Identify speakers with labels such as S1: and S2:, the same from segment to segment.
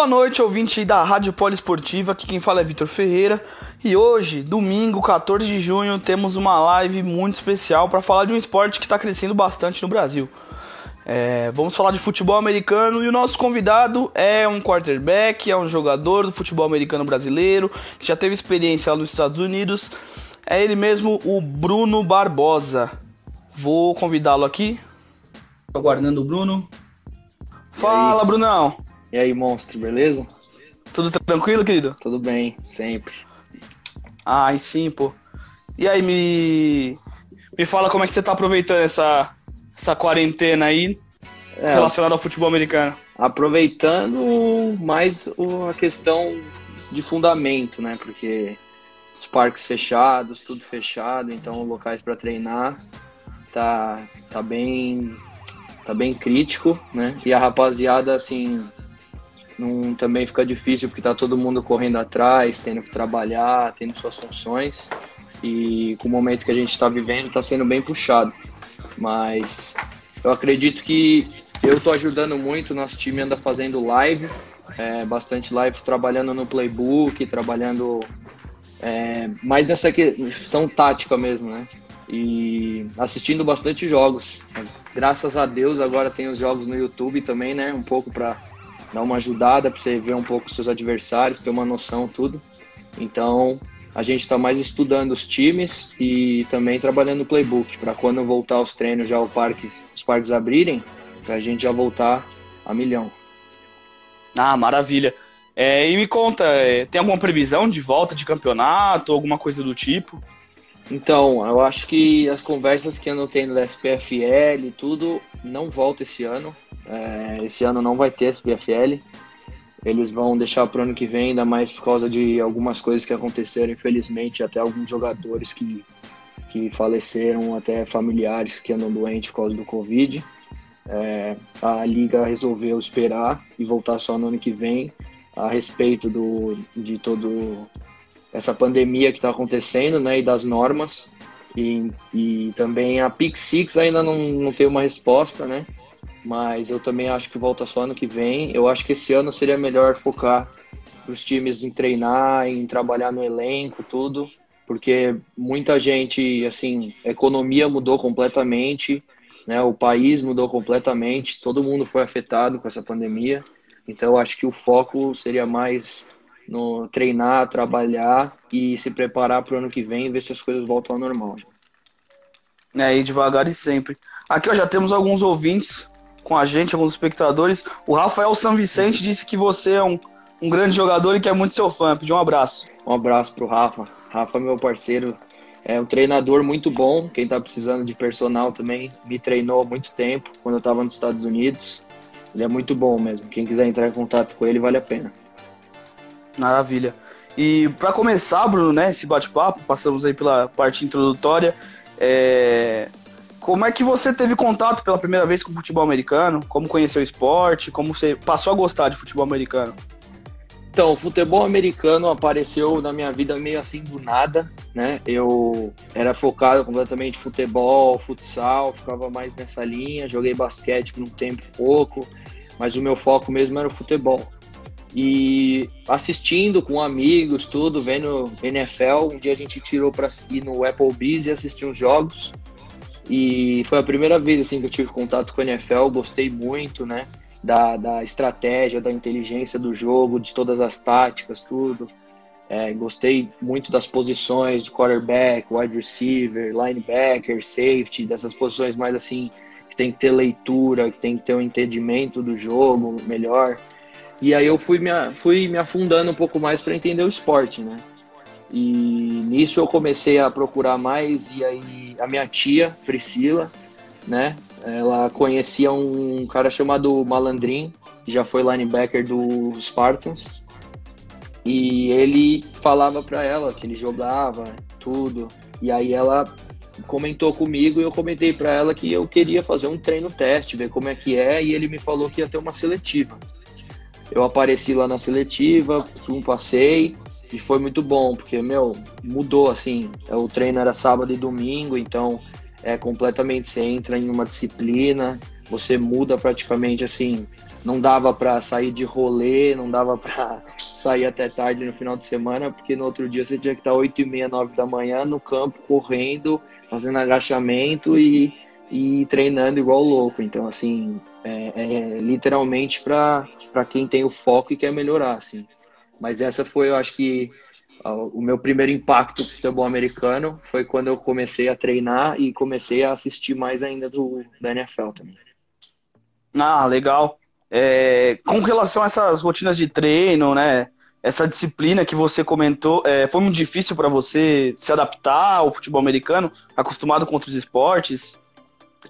S1: Boa noite, ouvinte da Rádio Poliesportiva. Aqui quem fala é Vitor Ferreira. E hoje, domingo, 14 de junho, temos uma live muito especial para falar de um esporte que está crescendo bastante no Brasil. É, vamos falar de futebol americano e o nosso convidado é um quarterback, é um jogador do futebol americano brasileiro, que já teve experiência lá nos Estados Unidos. É ele mesmo, o Bruno Barbosa. Vou convidá-lo aqui. Aguardando o Bruno. Fala, Brunão.
S2: E aí, monstro, beleza?
S1: Tudo tranquilo, querido?
S2: Tudo bem, sempre.
S1: Ai, sim, pô. E aí, me. Me fala como é que você tá aproveitando essa, essa quarentena aí é, relacionada ao futebol americano?
S2: Aproveitando mais a questão de fundamento, né? Porque os parques fechados, tudo fechado, então locais para treinar tá, tá bem tá bem crítico, né? E a rapaziada assim não, também fica difícil porque tá todo mundo correndo atrás, tendo que trabalhar, tendo suas funções e com o momento que a gente está vivendo está sendo bem puxado. Mas eu acredito que eu estou ajudando muito, nosso time anda fazendo live, é, bastante live trabalhando no playbook, trabalhando é, mais nessa questão tática mesmo, né? E assistindo bastante jogos. Graças a Deus agora tem os jogos no YouTube também, né? Um pouco para dar uma ajudada, para você ver um pouco os seus adversários, ter uma noção, tudo. Então, a gente está mais estudando os times e também trabalhando no playbook para quando voltar os treinos já o parque, os parques abrirem, para a gente já voltar a milhão.
S1: Ah, maravilha. É, e me conta, é, tem alguma previsão de volta de campeonato, alguma coisa do tipo?
S2: Então, eu acho que as conversas que eu não tenho da SPFL e tudo não volta esse ano. É, esse ano não vai ter SPFL. Eles vão deixar para o ano que vem, ainda mais por causa de algumas coisas que aconteceram, infelizmente, até alguns jogadores que, que faleceram, até familiares que andam doentes por causa do Covid. É, a liga resolveu esperar e voltar só no ano que vem a respeito do, de todo essa pandemia que está acontecendo, né, e das normas. E, e também a Pick Six ainda não, não tem uma resposta, né? Mas eu também acho que volta só ano que vem. Eu acho que esse ano seria melhor focar os times em treinar, em trabalhar no elenco, tudo, porque muita gente, assim, a economia mudou completamente, né? O país mudou completamente, todo mundo foi afetado com essa pandemia. Então eu acho que o foco seria mais no treinar, trabalhar e se preparar para o ano que vem ver se as coisas voltam ao normal.
S1: É, e devagar e sempre. Aqui ó, já temos alguns ouvintes com a gente, alguns espectadores. O Rafael São Vicente disse que você é um, um grande jogador e que é muito seu fã. Pediu um abraço.
S2: Um abraço pro Rafa. Rafa é meu parceiro. É um treinador muito bom. Quem tá precisando de personal também me treinou há muito tempo, quando eu tava nos Estados Unidos. Ele é muito bom mesmo. Quem quiser entrar em contato com ele, vale a pena.
S1: Maravilha. E para começar, Bruno, né, esse bate-papo, passamos aí pela parte introdutória. É... Como é que você teve contato pela primeira vez com o futebol americano? Como conheceu o esporte? Como você passou a gostar de futebol americano?
S2: Então, o futebol americano apareceu na minha vida meio assim do nada, né? Eu era focado completamente em futebol, futsal, ficava mais nessa linha, joguei basquete por um tempo pouco, mas o meu foco mesmo era o futebol. E assistindo com amigos, tudo, vendo NFL, um dia a gente tirou para ir no Applebee's e assistir uns jogos. E foi a primeira vez assim que eu tive contato com a NFL, gostei muito, né? Da, da estratégia, da inteligência do jogo, de todas as táticas, tudo. É, gostei muito das posições de quarterback, wide receiver, linebacker, safety, dessas posições mais assim que tem que ter leitura, que tem que ter um entendimento do jogo melhor. E aí eu fui me, fui me afundando um pouco mais para entender o esporte, né? E nisso eu comecei a procurar mais e aí a minha tia, Priscila, né? Ela conhecia um cara chamado Malandrin, que já foi linebacker do Spartans. E ele falava para ela que ele jogava, tudo. E aí ela comentou comigo e eu comentei para ela que eu queria fazer um treino teste, ver como é que é, e ele me falou que ia ter uma seletiva. Eu apareci lá na seletiva, um passei e foi muito bom, porque meu, mudou assim. O treino era sábado e domingo, então é completamente você entra em uma disciplina, você muda praticamente assim, não dava para sair de rolê, não dava para sair até tarde no final de semana, porque no outro dia você tinha que estar 8 e meia, 9 da manhã no campo, correndo, fazendo agachamento e, e treinando igual louco. Então, assim, é, é literalmente para quem tem o foco e quer melhorar, assim. Mas essa foi, eu acho que, o meu primeiro impacto com futebol americano foi quando eu comecei a treinar e comecei a assistir mais ainda do, da NFL também.
S1: Ah, legal. É, com relação a essas rotinas de treino, né? Essa disciplina que você comentou, é, foi muito difícil para você se adaptar ao futebol americano, acostumado com outros esportes?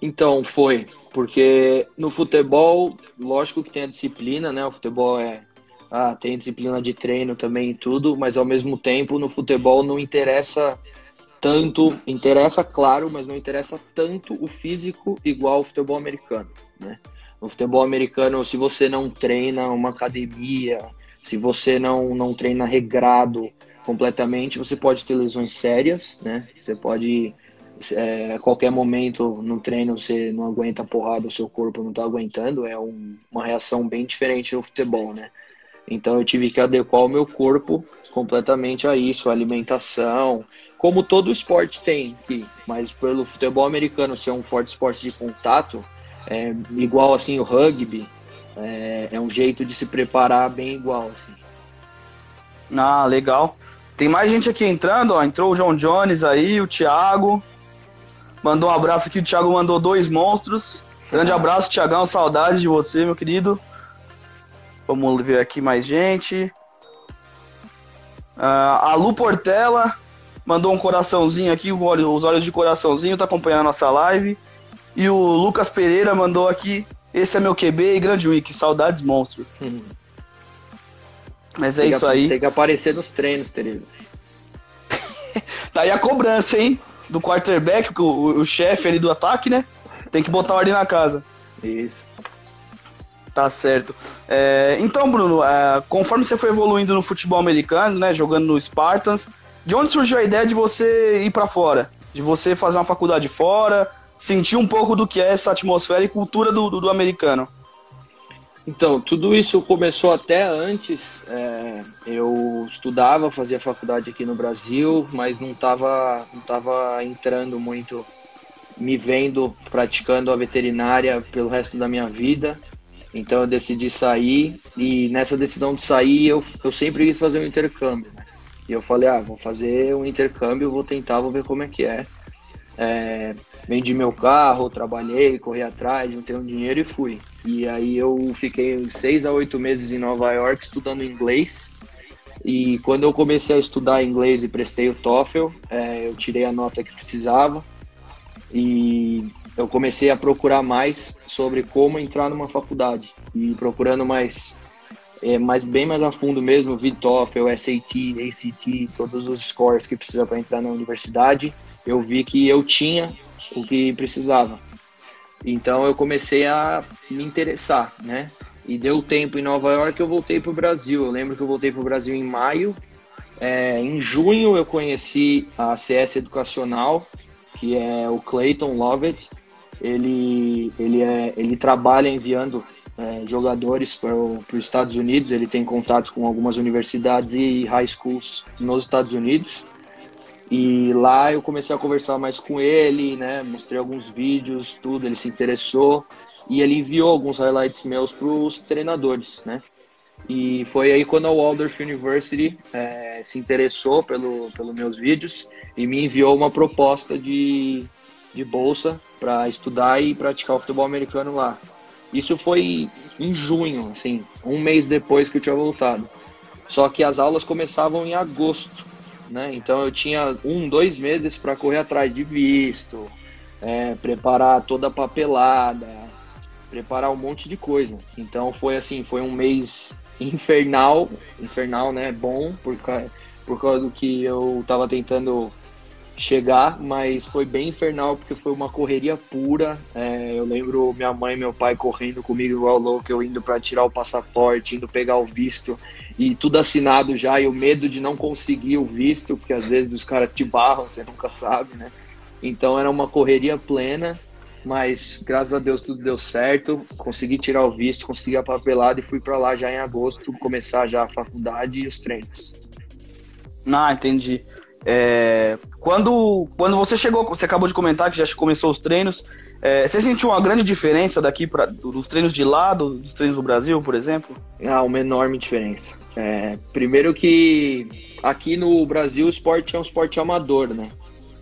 S2: Então, foi. Porque no futebol, lógico que tem a disciplina, né? O futebol é. Ah, tem disciplina de treino também e tudo, mas ao mesmo tempo no futebol não interessa tanto, interessa claro, mas não interessa tanto o físico igual o futebol americano, né? No futebol americano, se você não treina uma academia, se você não, não treina regrado completamente, você pode ter lesões sérias, né? Você pode, é, a qualquer momento no treino, você não aguenta a porrada, o seu corpo não está aguentando. É um, uma reação bem diferente no futebol, né? Então eu tive que adequar o meu corpo completamente a isso, a alimentação, como todo esporte tem mas pelo futebol americano ser um forte esporte de contato, é, igual assim o rugby, é, é, um jeito de se preparar bem igual. Assim.
S1: Ah, legal. Tem mais gente aqui entrando, ó. Entrou o John Jones aí, o Thiago. Mandou um abraço aqui, o Thiago mandou dois monstros. Grande abraço, Thiagão, saudades de você, meu querido. Vamos ver aqui mais gente. Uh, a Lu Portela mandou um coraçãozinho aqui, os olhos de coraçãozinho, tá acompanhando a nossa live. E o Lucas Pereira mandou aqui: Esse é meu QB e grande week, saudades monstro. Hum. Mas é
S2: tem
S1: isso
S2: que,
S1: aí.
S2: Tem que aparecer nos treinos, Tereza.
S1: tá aí a cobrança, hein? Do quarterback, o, o chefe ali do ataque, né? Tem que botar ordem na casa.
S2: Isso.
S1: Tá certo. É, então, Bruno, é, conforme você foi evoluindo no futebol americano, né? Jogando no Spartans, de onde surgiu a ideia de você ir para fora? De você fazer uma faculdade fora? sentir um pouco do que é essa atmosfera e cultura do, do, do americano?
S2: Então, tudo isso começou até antes. É, eu estudava, fazia faculdade aqui no Brasil, mas não estava não tava entrando muito, me vendo praticando a veterinária pelo resto da minha vida. Então eu decidi sair e nessa decisão de sair eu, eu sempre quis fazer um intercâmbio. Né? E eu falei, ah, vou fazer um intercâmbio, vou tentar, vou ver como é que é. é vendi meu carro, trabalhei, corri atrás, juntei um dinheiro e fui. E aí eu fiquei seis a oito meses em Nova York estudando inglês. E quando eu comecei a estudar inglês e prestei o TOEFL, é, eu tirei a nota que precisava e eu comecei a procurar mais sobre como entrar numa faculdade e procurando mais, é, mais bem mais a fundo mesmo, vi TOEFL, SAT, ACT, todos os scores que precisa para entrar na universidade. Eu vi que eu tinha o que precisava. Então eu comecei a me interessar, né? E deu tempo em Nova York, eu voltei para o Brasil. Eu lembro que eu voltei para o Brasil em maio. É, em junho eu conheci a CS Educacional, que é o Clayton Lovett. Ele, ele, é, ele trabalha enviando é, jogadores para os Estados Unidos. Ele tem contatos com algumas universidades e high schools nos Estados Unidos. E lá eu comecei a conversar mais com ele, né? Mostrei alguns vídeos, tudo, ele se interessou e ele enviou alguns highlights meus para os treinadores, né? E foi aí quando a Waldorf University é, se interessou pelo, pelos meus vídeos e me enviou uma proposta de, de bolsa para estudar e praticar o futebol americano lá. Isso foi em junho, assim, um mês depois que eu tinha voltado. Só que as aulas começavam em agosto né? Então eu tinha um, dois meses para correr atrás de visto, é, preparar toda a papelada, preparar um monte de coisa. Então foi assim, foi um mês infernal, infernal, né? Bom, por, causa do que eu tava tentando chegar, mas foi bem infernal porque foi uma correria pura. É, eu lembro minha mãe e meu pai correndo comigo igual louco, eu indo para tirar o passaporte, indo pegar o visto e tudo assinado já, e o medo de não conseguir o visto, porque às vezes os caras te barram, você nunca sabe, né? Então era uma correria plena, mas graças a Deus tudo deu certo. Consegui tirar o visto, consegui a papelada e fui para lá já em agosto começar já a faculdade e os treinos.
S1: Ah, entendi. É, quando, quando você chegou, você acabou de comentar que já começou os treinos, é, você sentiu uma grande diferença daqui para dos treinos de lado, dos treinos do Brasil, por exemplo?
S2: Ah, uma enorme diferença. É, primeiro que aqui no Brasil o esporte é um esporte amador, né?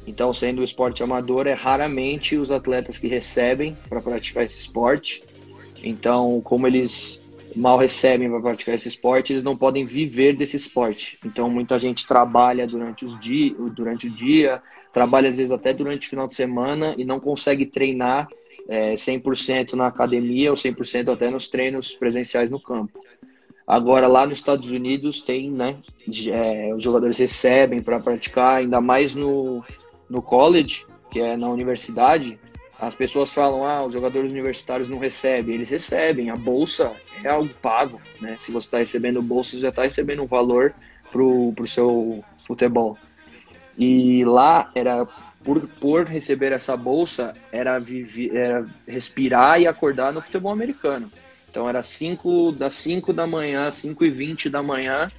S2: Então, sendo um esporte amador, é raramente os atletas que recebem para praticar esse esporte. Então, como eles mal recebem para praticar esse esporte, eles não podem viver desse esporte. Então, muita gente trabalha durante, os dia, durante o dia, trabalha às vezes até durante o final de semana e não consegue treinar é, 100% na academia ou 100% até nos treinos presenciais no campo. Agora, lá nos Estados Unidos, tem, né? É, os jogadores recebem para praticar, ainda mais no, no college, que é na universidade, as pessoas falam, ah, os jogadores universitários não recebem. Eles recebem, a bolsa é algo pago, né? Se você está recebendo bolsa, você já está recebendo um valor pro, pro seu futebol. E lá era por, por receber essa bolsa era, viver, era respirar e acordar no futebol americano. Então era cinco, das 5 da manhã, 5 e 20 da manhã,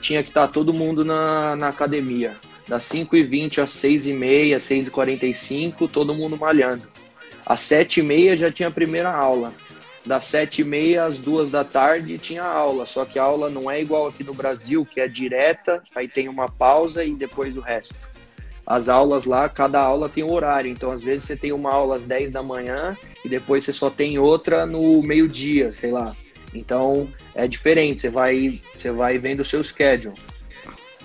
S2: tinha que estar tá todo mundo na, na academia das 5h20 às 6h30, 6h45, todo mundo malhando. Às 7h30 já tinha a primeira aula. Das 7h30 às 2 da tarde tinha aula, só que a aula não é igual aqui no Brasil, que é direta, aí tem uma pausa e depois o resto. As aulas lá, cada aula tem um horário, então às vezes você tem uma aula às 10 da manhã e depois você só tem outra no meio-dia, sei lá. Então é diferente, você vai, você vai vendo o seu schedule.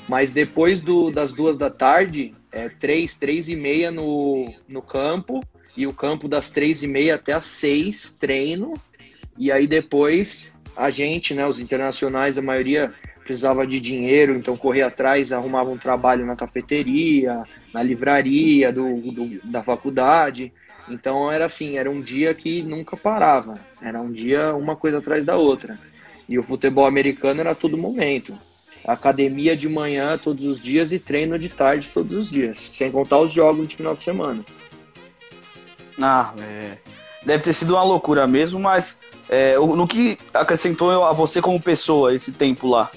S2: Mas depois do, das duas da tarde, é três, três e meia no, no campo, e o campo das três e meia até as seis, treino, e aí depois a gente, né, os internacionais, a maioria precisava de dinheiro, então corria atrás, arrumava um trabalho na cafeteria, na livraria do, do, da faculdade. Então era assim, era um dia que nunca parava, era um dia uma coisa atrás da outra. E o futebol americano era todo momento academia de manhã todos os dias e treino de tarde todos os dias, sem contar os jogos de final de semana.
S1: Ah, é... deve ter sido uma loucura mesmo, mas é, no que acrescentou a você como pessoa esse tempo lá?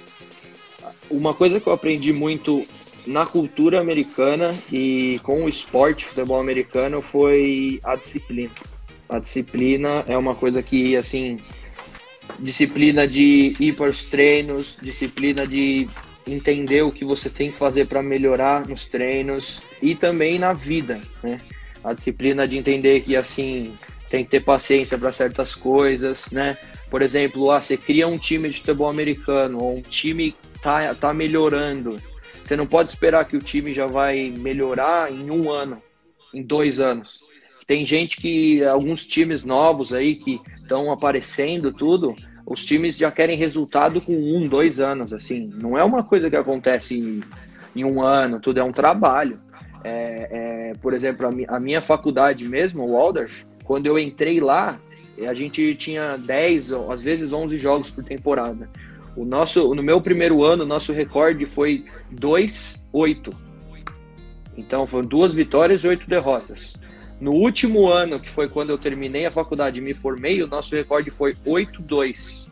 S2: Uma coisa que eu aprendi muito na cultura americana e com o esporte futebol americano foi a disciplina. A disciplina é uma coisa que, assim, disciplina de ir para os treinos, disciplina de entender o que você tem que fazer para melhorar nos treinos e também na vida, né? A disciplina de entender que assim tem que ter paciência para certas coisas, né? Por exemplo, ah, você cria um time de futebol americano ou um time tá tá melhorando, você não pode esperar que o time já vai melhorar em um ano, em dois anos. Tem gente que, alguns times novos aí que estão aparecendo tudo, os times já querem resultado com um, dois anos, assim. Não é uma coisa que acontece em, em um ano, tudo é um trabalho. É, é, por exemplo, a, mi, a, minha faculdade mesmo, o Waldorf, quando eu entrei lá, a gente tinha 10, às vezes 11 jogos por temporada. O nosso, no meu primeiro ano, nosso recorde foi 2-8. Então foram duas vitórias e oito derrotas. No último ano, que foi quando eu terminei a faculdade e me formei, o nosso recorde foi 8-2.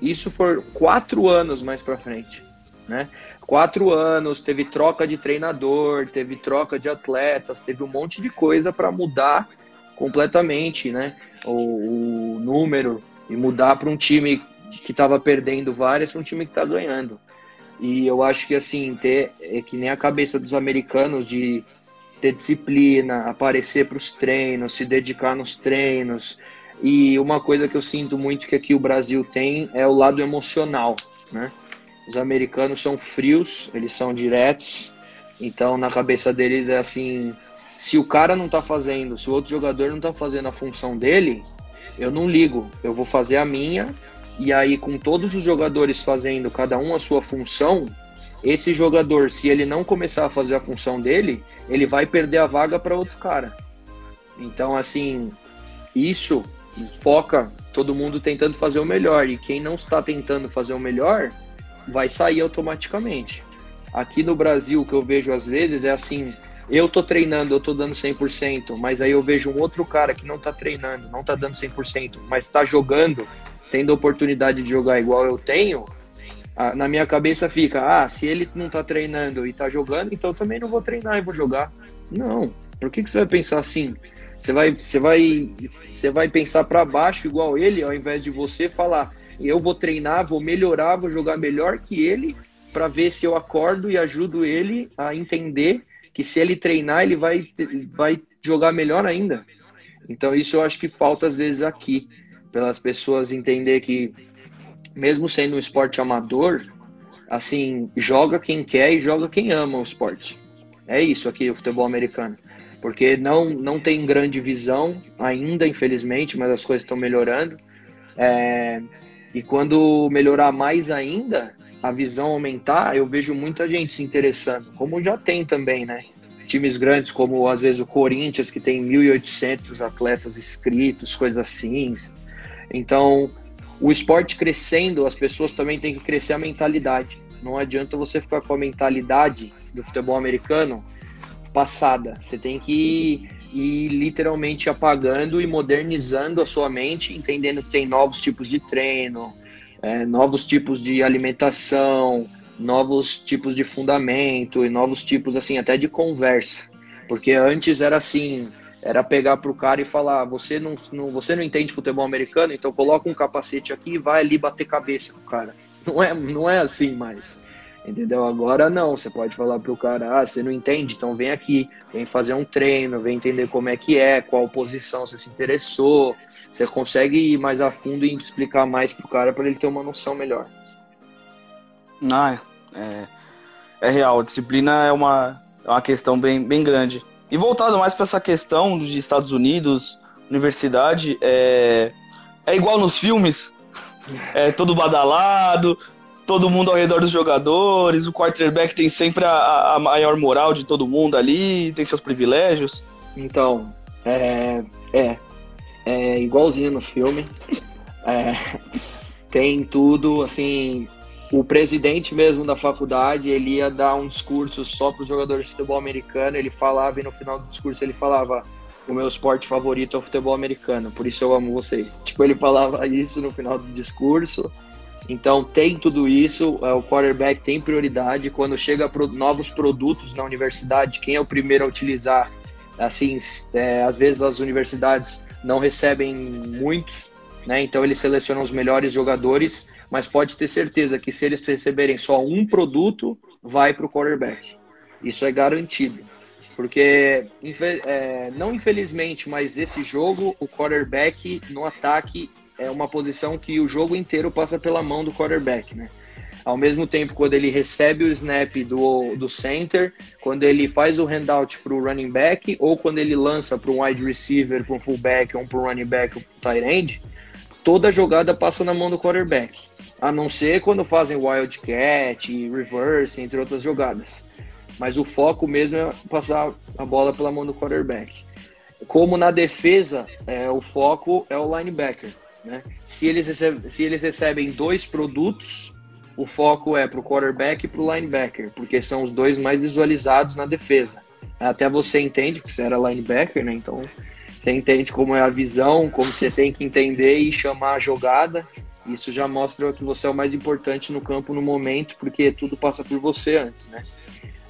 S2: Isso for quatro anos mais para frente, né? Quatro anos, teve troca de treinador, teve troca de atletas, teve um monte de coisa para mudar completamente, né? O, o número e mudar para um time que estava perdendo várias para um time que está ganhando. E eu acho que assim ter é que nem a cabeça dos americanos de ter disciplina, aparecer para os treinos, se dedicar nos treinos. E uma coisa que eu sinto muito que aqui o Brasil tem é o lado emocional, né? Os americanos são frios, eles são diretos, então na cabeça deles é assim, se o cara não tá fazendo, se o outro jogador não tá fazendo a função dele, eu não ligo, eu vou fazer a minha e aí com todos os jogadores fazendo cada um a sua função, esse jogador, se ele não começar a fazer a função dele, ele vai perder a vaga para outro cara. Então, assim, isso foca todo mundo tentando fazer o melhor. E quem não está tentando fazer o melhor vai sair automaticamente. Aqui no Brasil, o que eu vejo às vezes é assim: eu tô treinando, eu tô dando 100%, mas aí eu vejo um outro cara que não tá treinando, não tá dando 100%, mas tá jogando, tendo oportunidade de jogar igual eu tenho. Na minha cabeça fica: ah, se ele não tá treinando e tá jogando, então eu também não vou treinar e vou jogar. Não, por que, que você vai pensar assim? Você vai, você vai, você vai pensar para baixo igual ele, ao invés de você falar: eu vou treinar, vou melhorar, vou jogar melhor que ele, para ver se eu acordo e ajudo ele a entender que se ele treinar, ele vai, vai jogar melhor ainda. Então, isso eu acho que falta às vezes aqui, pelas pessoas entender que, mesmo sendo um esporte amador, assim, joga quem quer e joga quem ama o esporte. É isso aqui, o futebol americano. Porque não, não tem grande visão ainda, infelizmente, mas as coisas estão melhorando. É, e quando melhorar mais ainda, a visão aumentar, eu vejo muita gente se interessando, como já tem também, né? Times grandes como às vezes o Corinthians, que tem 1.800 atletas inscritos, coisas assim. Então, o esporte crescendo, as pessoas também têm que crescer a mentalidade. Não adianta você ficar com a mentalidade do futebol americano passada. Você tem que ir literalmente apagando e modernizando a sua mente, entendendo que tem novos tipos de treino, é, novos tipos de alimentação, novos tipos de fundamento e novos tipos assim até de conversa, porque antes era assim, era pegar para o cara e falar, você não, não, você não entende futebol americano, então coloca um capacete aqui e vai ali bater cabeça com o cara. Não é, não é assim mais. Entendeu? Agora não, você pode falar pro cara, ah, você não entende, então vem aqui, vem fazer um treino, vem entender como é que é, qual posição você se interessou, você consegue ir mais a fundo e explicar mais pro cara para ele ter uma noção melhor.
S1: Ah, é, é real. A disciplina é uma, é uma questão bem, bem grande. E voltado mais para essa questão de Estados Unidos, universidade, é, é igual nos filmes. É todo badalado, todo mundo ao redor dos jogadores, o quarterback tem sempre a, a maior moral de todo mundo ali, tem seus privilégios.
S2: Então, é, é, é igualzinho no filme. É, tem tudo, assim, o presidente mesmo da faculdade, ele ia dar um discurso só para os jogadores de futebol americano, ele falava e no final do discurso ele falava o meu esporte favorito é o futebol americano, por isso eu amo vocês. Tipo, ele falava isso no final do discurso. Então tem tudo isso, é, o quarterback tem prioridade quando chega pro, novos produtos na universidade, quem é o primeiro a utilizar? Assim, é, às vezes as universidades não recebem muito, né? Então eles selecionam os melhores jogadores, mas pode ter certeza que se eles receberem só um produto, vai para o quarterback. Isso é garantido. Porque, é, não infelizmente, mas esse jogo, o quarterback no ataque é uma posição que o jogo inteiro passa pela mão do quarterback, né? Ao mesmo tempo, quando ele recebe o snap do, do center, quando ele faz o handout para o running back, ou quando ele lança para um wide receiver, para um fullback, ou para um running back, ou um tight end, toda jogada passa na mão do quarterback. A não ser quando fazem wildcat, reverse, entre outras jogadas. Mas o foco mesmo é passar a bola pela mão do quarterback. Como na defesa, é, o foco é o linebacker. Né? Se, eles recebem, se eles recebem dois produtos, o foco é para o quarterback e para o linebacker, porque são os dois mais visualizados na defesa. Até você entende, porque você era linebacker, né? Então você entende como é a visão, como você tem que entender e chamar a jogada. Isso já mostra que você é o mais importante no campo no momento, porque tudo passa por você antes, né?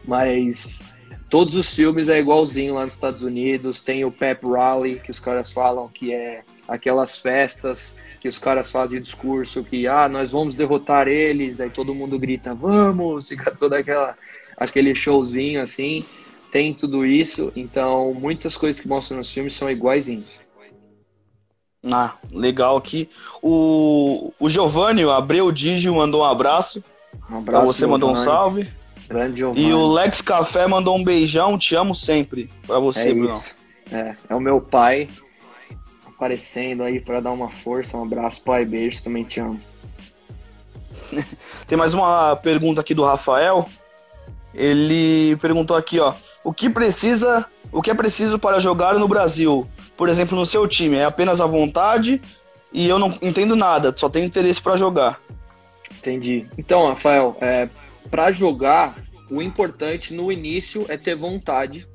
S2: Mas todos os filmes é igualzinho lá nos Estados Unidos. Tem o Pep Rally, que os caras falam que é aquelas festas que os caras fazem discurso que ah, nós vamos derrotar eles, aí todo mundo grita, vamos, fica toda aquela aquele showzinho assim, tem tudo isso, então muitas coisas que mostram nos filmes são iguaizinhos.
S1: Ah, legal aqui. O, o Giovanni, o Abreu Digio, mandou um abraço. Um abraço. Pra você mandou um salve.
S2: Grande Giovanni.
S1: E o Lex Café mandou um beijão, te amo sempre. Pra você, é Bruno.
S2: É, é o meu pai aparecendo aí para dar uma força. Um abraço, pai. Beijo, também te amo.
S1: Tem mais uma pergunta aqui do Rafael. Ele perguntou aqui, ó, o que precisa, o que é preciso para jogar no Brasil? Por exemplo, no seu time, é apenas a vontade e eu não entendo nada, só tenho interesse para jogar.
S2: Entendi. Então, Rafael, é, para jogar, o importante no início é ter vontade,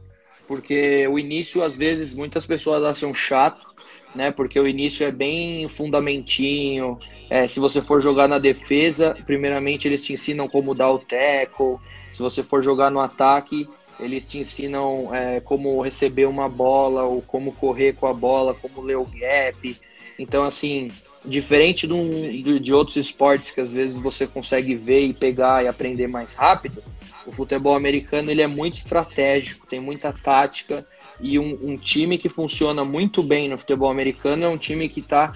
S2: porque o início às vezes muitas pessoas acham chato, né? Porque o início é bem fundamentinho. É, se você for jogar na defesa, primeiramente eles te ensinam como dar o tackle. Se você for jogar no ataque, eles te ensinam é, como receber uma bola, ou como correr com a bola, como ler o gap. Então, assim, diferente de, de outros esportes que às vezes você consegue ver e pegar e aprender mais rápido, o futebol americano ele é muito estratégico, tem muita tática e um, um time que funciona muito bem no futebol americano é um time que está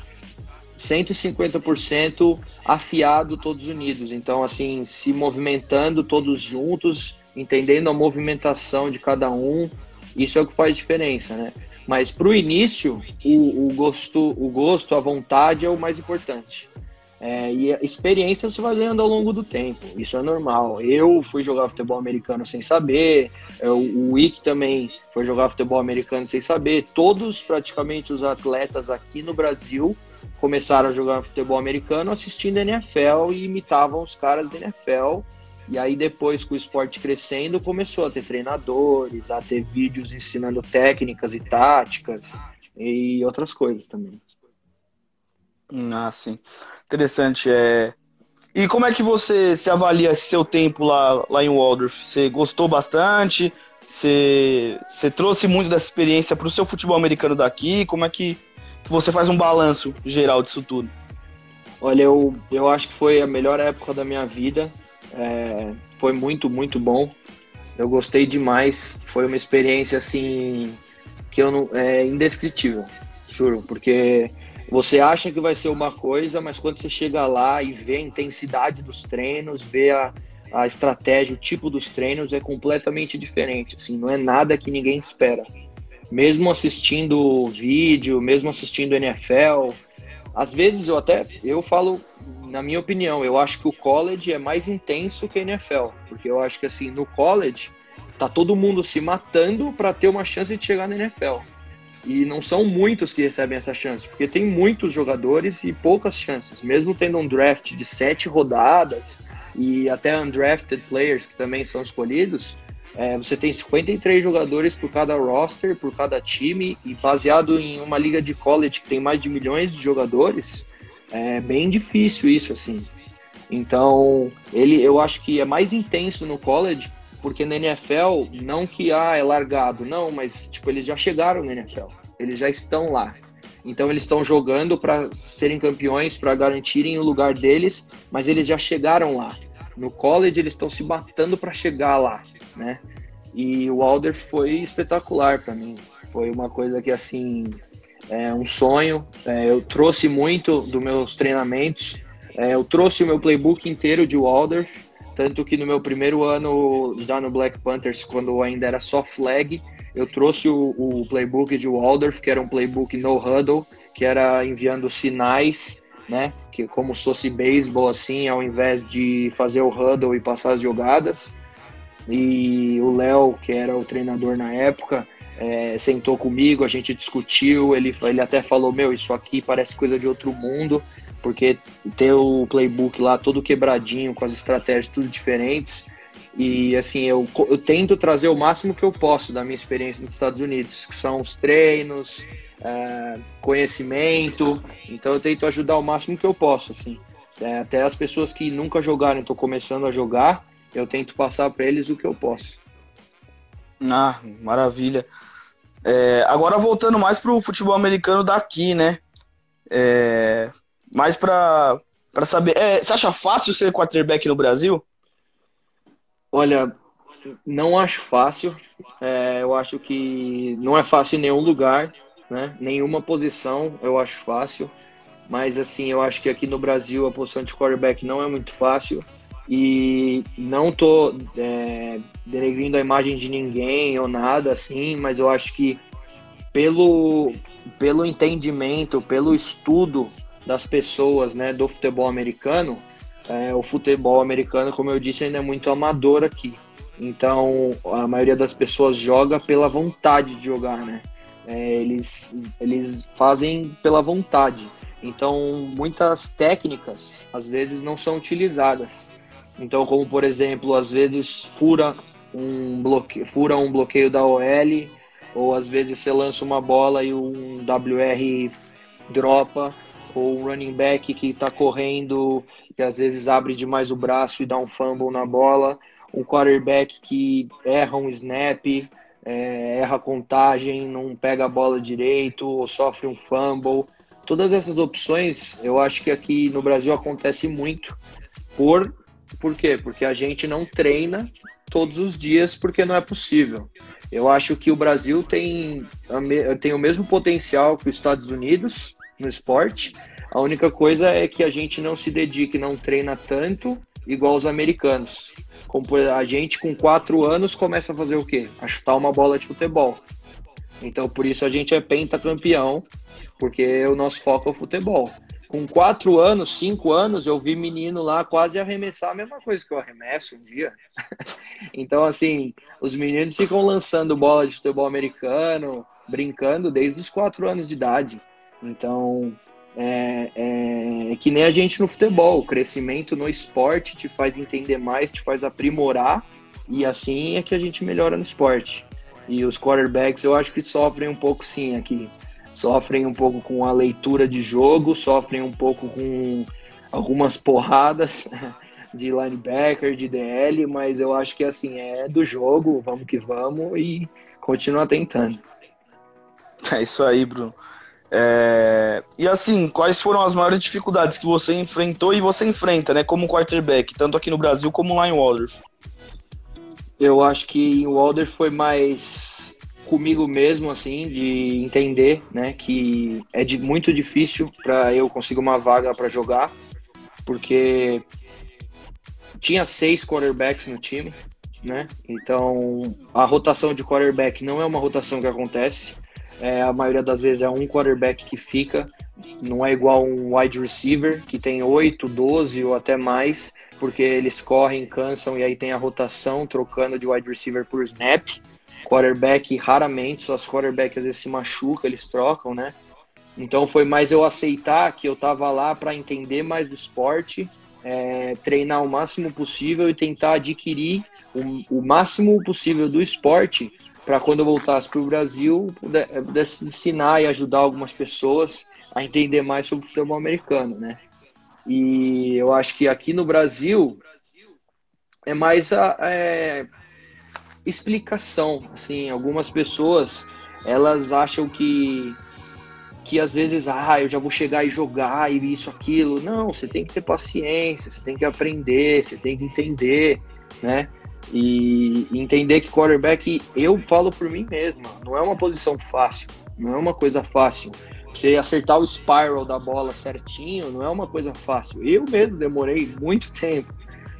S2: 150% afiado todos unidos. Então, assim, se movimentando todos juntos, entendendo a movimentação de cada um, isso é o que faz diferença, né? Mas para o início, o gosto, o gosto, a vontade é o mais importante. É, e experiência se vai ganhando ao longo do tempo, isso é normal. Eu fui jogar futebol americano sem saber, é, o Wick também foi jogar futebol americano sem saber. Todos, praticamente, os atletas aqui no Brasil começaram a jogar futebol americano assistindo NFL e imitavam os caras da NFL e aí depois com o esporte crescendo, começou a ter treinadores, a ter vídeos ensinando técnicas e táticas e outras coisas também.
S1: Ah, sim. Interessante. É... E como é que você se avalia seu tempo lá, lá em Waldorf? Você gostou bastante? Você, você trouxe muito dessa experiência para o seu futebol americano daqui? Como é que você faz um balanço geral disso tudo?
S2: Olha, eu, eu acho que foi a melhor época da minha vida. É, foi muito, muito bom. Eu gostei demais. Foi uma experiência assim que eu não é indescritível, juro, porque você acha que vai ser uma coisa, mas quando você chega lá e vê a intensidade dos treinos, vê a, a estratégia, o tipo dos treinos é completamente diferente. Assim, não é nada que ninguém espera. Mesmo assistindo vídeo, mesmo assistindo NFL, às vezes eu até eu falo na minha opinião, eu acho que o college é mais intenso que a NFL, porque eu acho que assim, no college tá todo mundo se matando para ter uma chance de chegar na NFL. E não são muitos que recebem essa chance, porque tem muitos jogadores e poucas chances. Mesmo tendo um draft de sete rodadas e até undrafted players que também são escolhidos, é, você tem 53 jogadores por cada roster, por cada time, e baseado em uma liga de college que tem mais de milhões de jogadores, é bem difícil isso, assim. Então, ele, eu acho que é mais intenso no college, porque na NFL, não que ah, é largado, não, mas tipo, eles já chegaram na NFL, eles já estão lá. Então eles estão jogando para serem campeões, para garantirem o lugar deles, mas eles já chegaram lá. No college eles estão se matando para chegar lá, né? E o Alder foi espetacular para mim. Foi uma coisa que assim é um sonho. É, eu trouxe muito dos meus treinamentos. É, eu trouxe o meu playbook inteiro de Waldorf, tanto que no meu primeiro ano já no Black Panthers, quando ainda era só flag, eu trouxe o, o playbook de Waldorf, que era um playbook no huddle, que era enviando sinais, né, que como se fosse beisebol assim, ao invés de fazer o huddle e passar as jogadas. E o Léo, que era o treinador na época, é, sentou comigo, a gente discutiu, ele, ele até falou, meu, isso aqui parece coisa de outro mundo, porque ter o playbook lá todo quebradinho, com as estratégias tudo diferentes, e assim, eu, eu tento trazer o máximo que eu posso da minha experiência nos Estados Unidos, que são os treinos, é, conhecimento, então eu tento ajudar o máximo que eu posso, assim. É, até as pessoas que nunca jogaram, estou começando a jogar, eu tento passar para eles o que eu posso.
S1: Ah, maravilha. É, agora voltando mais para o futebol americano daqui, né? É, mais para saber. É, você acha fácil ser quarterback no Brasil?
S2: Olha, não acho fácil. É, eu acho que não é fácil em nenhum lugar, né? Nenhuma posição eu acho fácil. Mas assim, eu acho que aqui no Brasil a posição de quarterback não é muito fácil. E não tô é, denegrindo a imagem de ninguém ou nada assim, mas eu acho que pelo, pelo entendimento, pelo estudo das pessoas né, do futebol americano, é, o futebol americano, como eu disse, ainda é muito amador aqui. Então, a maioria das pessoas joga pela vontade de jogar, né? É, eles, eles fazem pela vontade. Então, muitas técnicas, às vezes, não são utilizadas. Então, como, por exemplo, às vezes fura um bloqueio, fura um bloqueio da OL, ou às vezes você lança uma bola e um WR dropa, ou um running back que está correndo e às vezes abre demais o braço e dá um fumble na bola, um quarterback que erra um snap, é, erra a contagem, não pega a bola direito ou sofre um fumble. Todas essas opções eu acho que aqui no Brasil acontece muito. Por, por quê? Porque a gente não treina todos os dias porque não é possível. Eu acho que o Brasil tem, tem o mesmo potencial que os Estados Unidos no esporte. A única coisa é que a gente não se dedica e não treina tanto igual os americanos. A gente com quatro anos começa a fazer o quê? A chutar uma bola de futebol. Então por isso a gente é pentacampeão, porque o nosso foco é o futebol. Com quatro anos, cinco anos, eu vi menino lá quase arremessar a mesma coisa que eu arremesso um dia. então, assim, os meninos ficam lançando bola de futebol americano, brincando desde os quatro anos de idade. Então, é, é, é, que nem a gente no futebol. O crescimento no esporte te faz entender mais, te faz aprimorar, e assim é que a gente melhora no esporte. E os quarterbacks eu acho que sofrem um pouco sim aqui. Sofrem um pouco com a leitura de jogo, sofrem um pouco com algumas porradas de linebacker, de DL, mas eu acho que assim, é do jogo, vamos que vamos e continua tentando.
S1: É isso aí, Bruno. É... E assim, quais foram as maiores dificuldades que você enfrentou e você enfrenta, né, como quarterback, tanto aqui no Brasil como lá em Waldorf?
S2: Eu acho que em Waldorf foi mais comigo mesmo, assim, de entender, né, que é de, muito difícil para eu conseguir uma vaga para jogar, porque tinha seis quarterbacks no time, né? Então a rotação de quarterback não é uma rotação que acontece. É, a maioria das vezes é um quarterback que fica, não é igual um wide receiver que tem 8, 12 ou até mais, porque eles correm, cansam e aí tem a rotação trocando de wide receiver por snap. Quarterback raramente, só os quarterbacks às vezes se machucam, eles trocam, né? Então foi mais eu aceitar que eu tava lá para entender mais do esporte, é, treinar o máximo possível e tentar adquirir o, o máximo possível do esporte para quando eu voltasse para o Brasil eh, pudesse ensinar e ajudar algumas pessoas a entender mais sobre o futebol americano, né? E eu acho que aqui no Brasil é mais a é, explicação, assim, algumas pessoas elas acham que que às vezes, ah, eu já vou chegar e jogar e isso, aquilo. Não, você tem que ter paciência, você tem que aprender, você tem que entender, né? E entender que quarterback, eu falo por mim mesmo, não é uma posição fácil, não é uma coisa fácil. Você acertar o spiral da bola certinho não é uma coisa fácil. Eu mesmo demorei muito tempo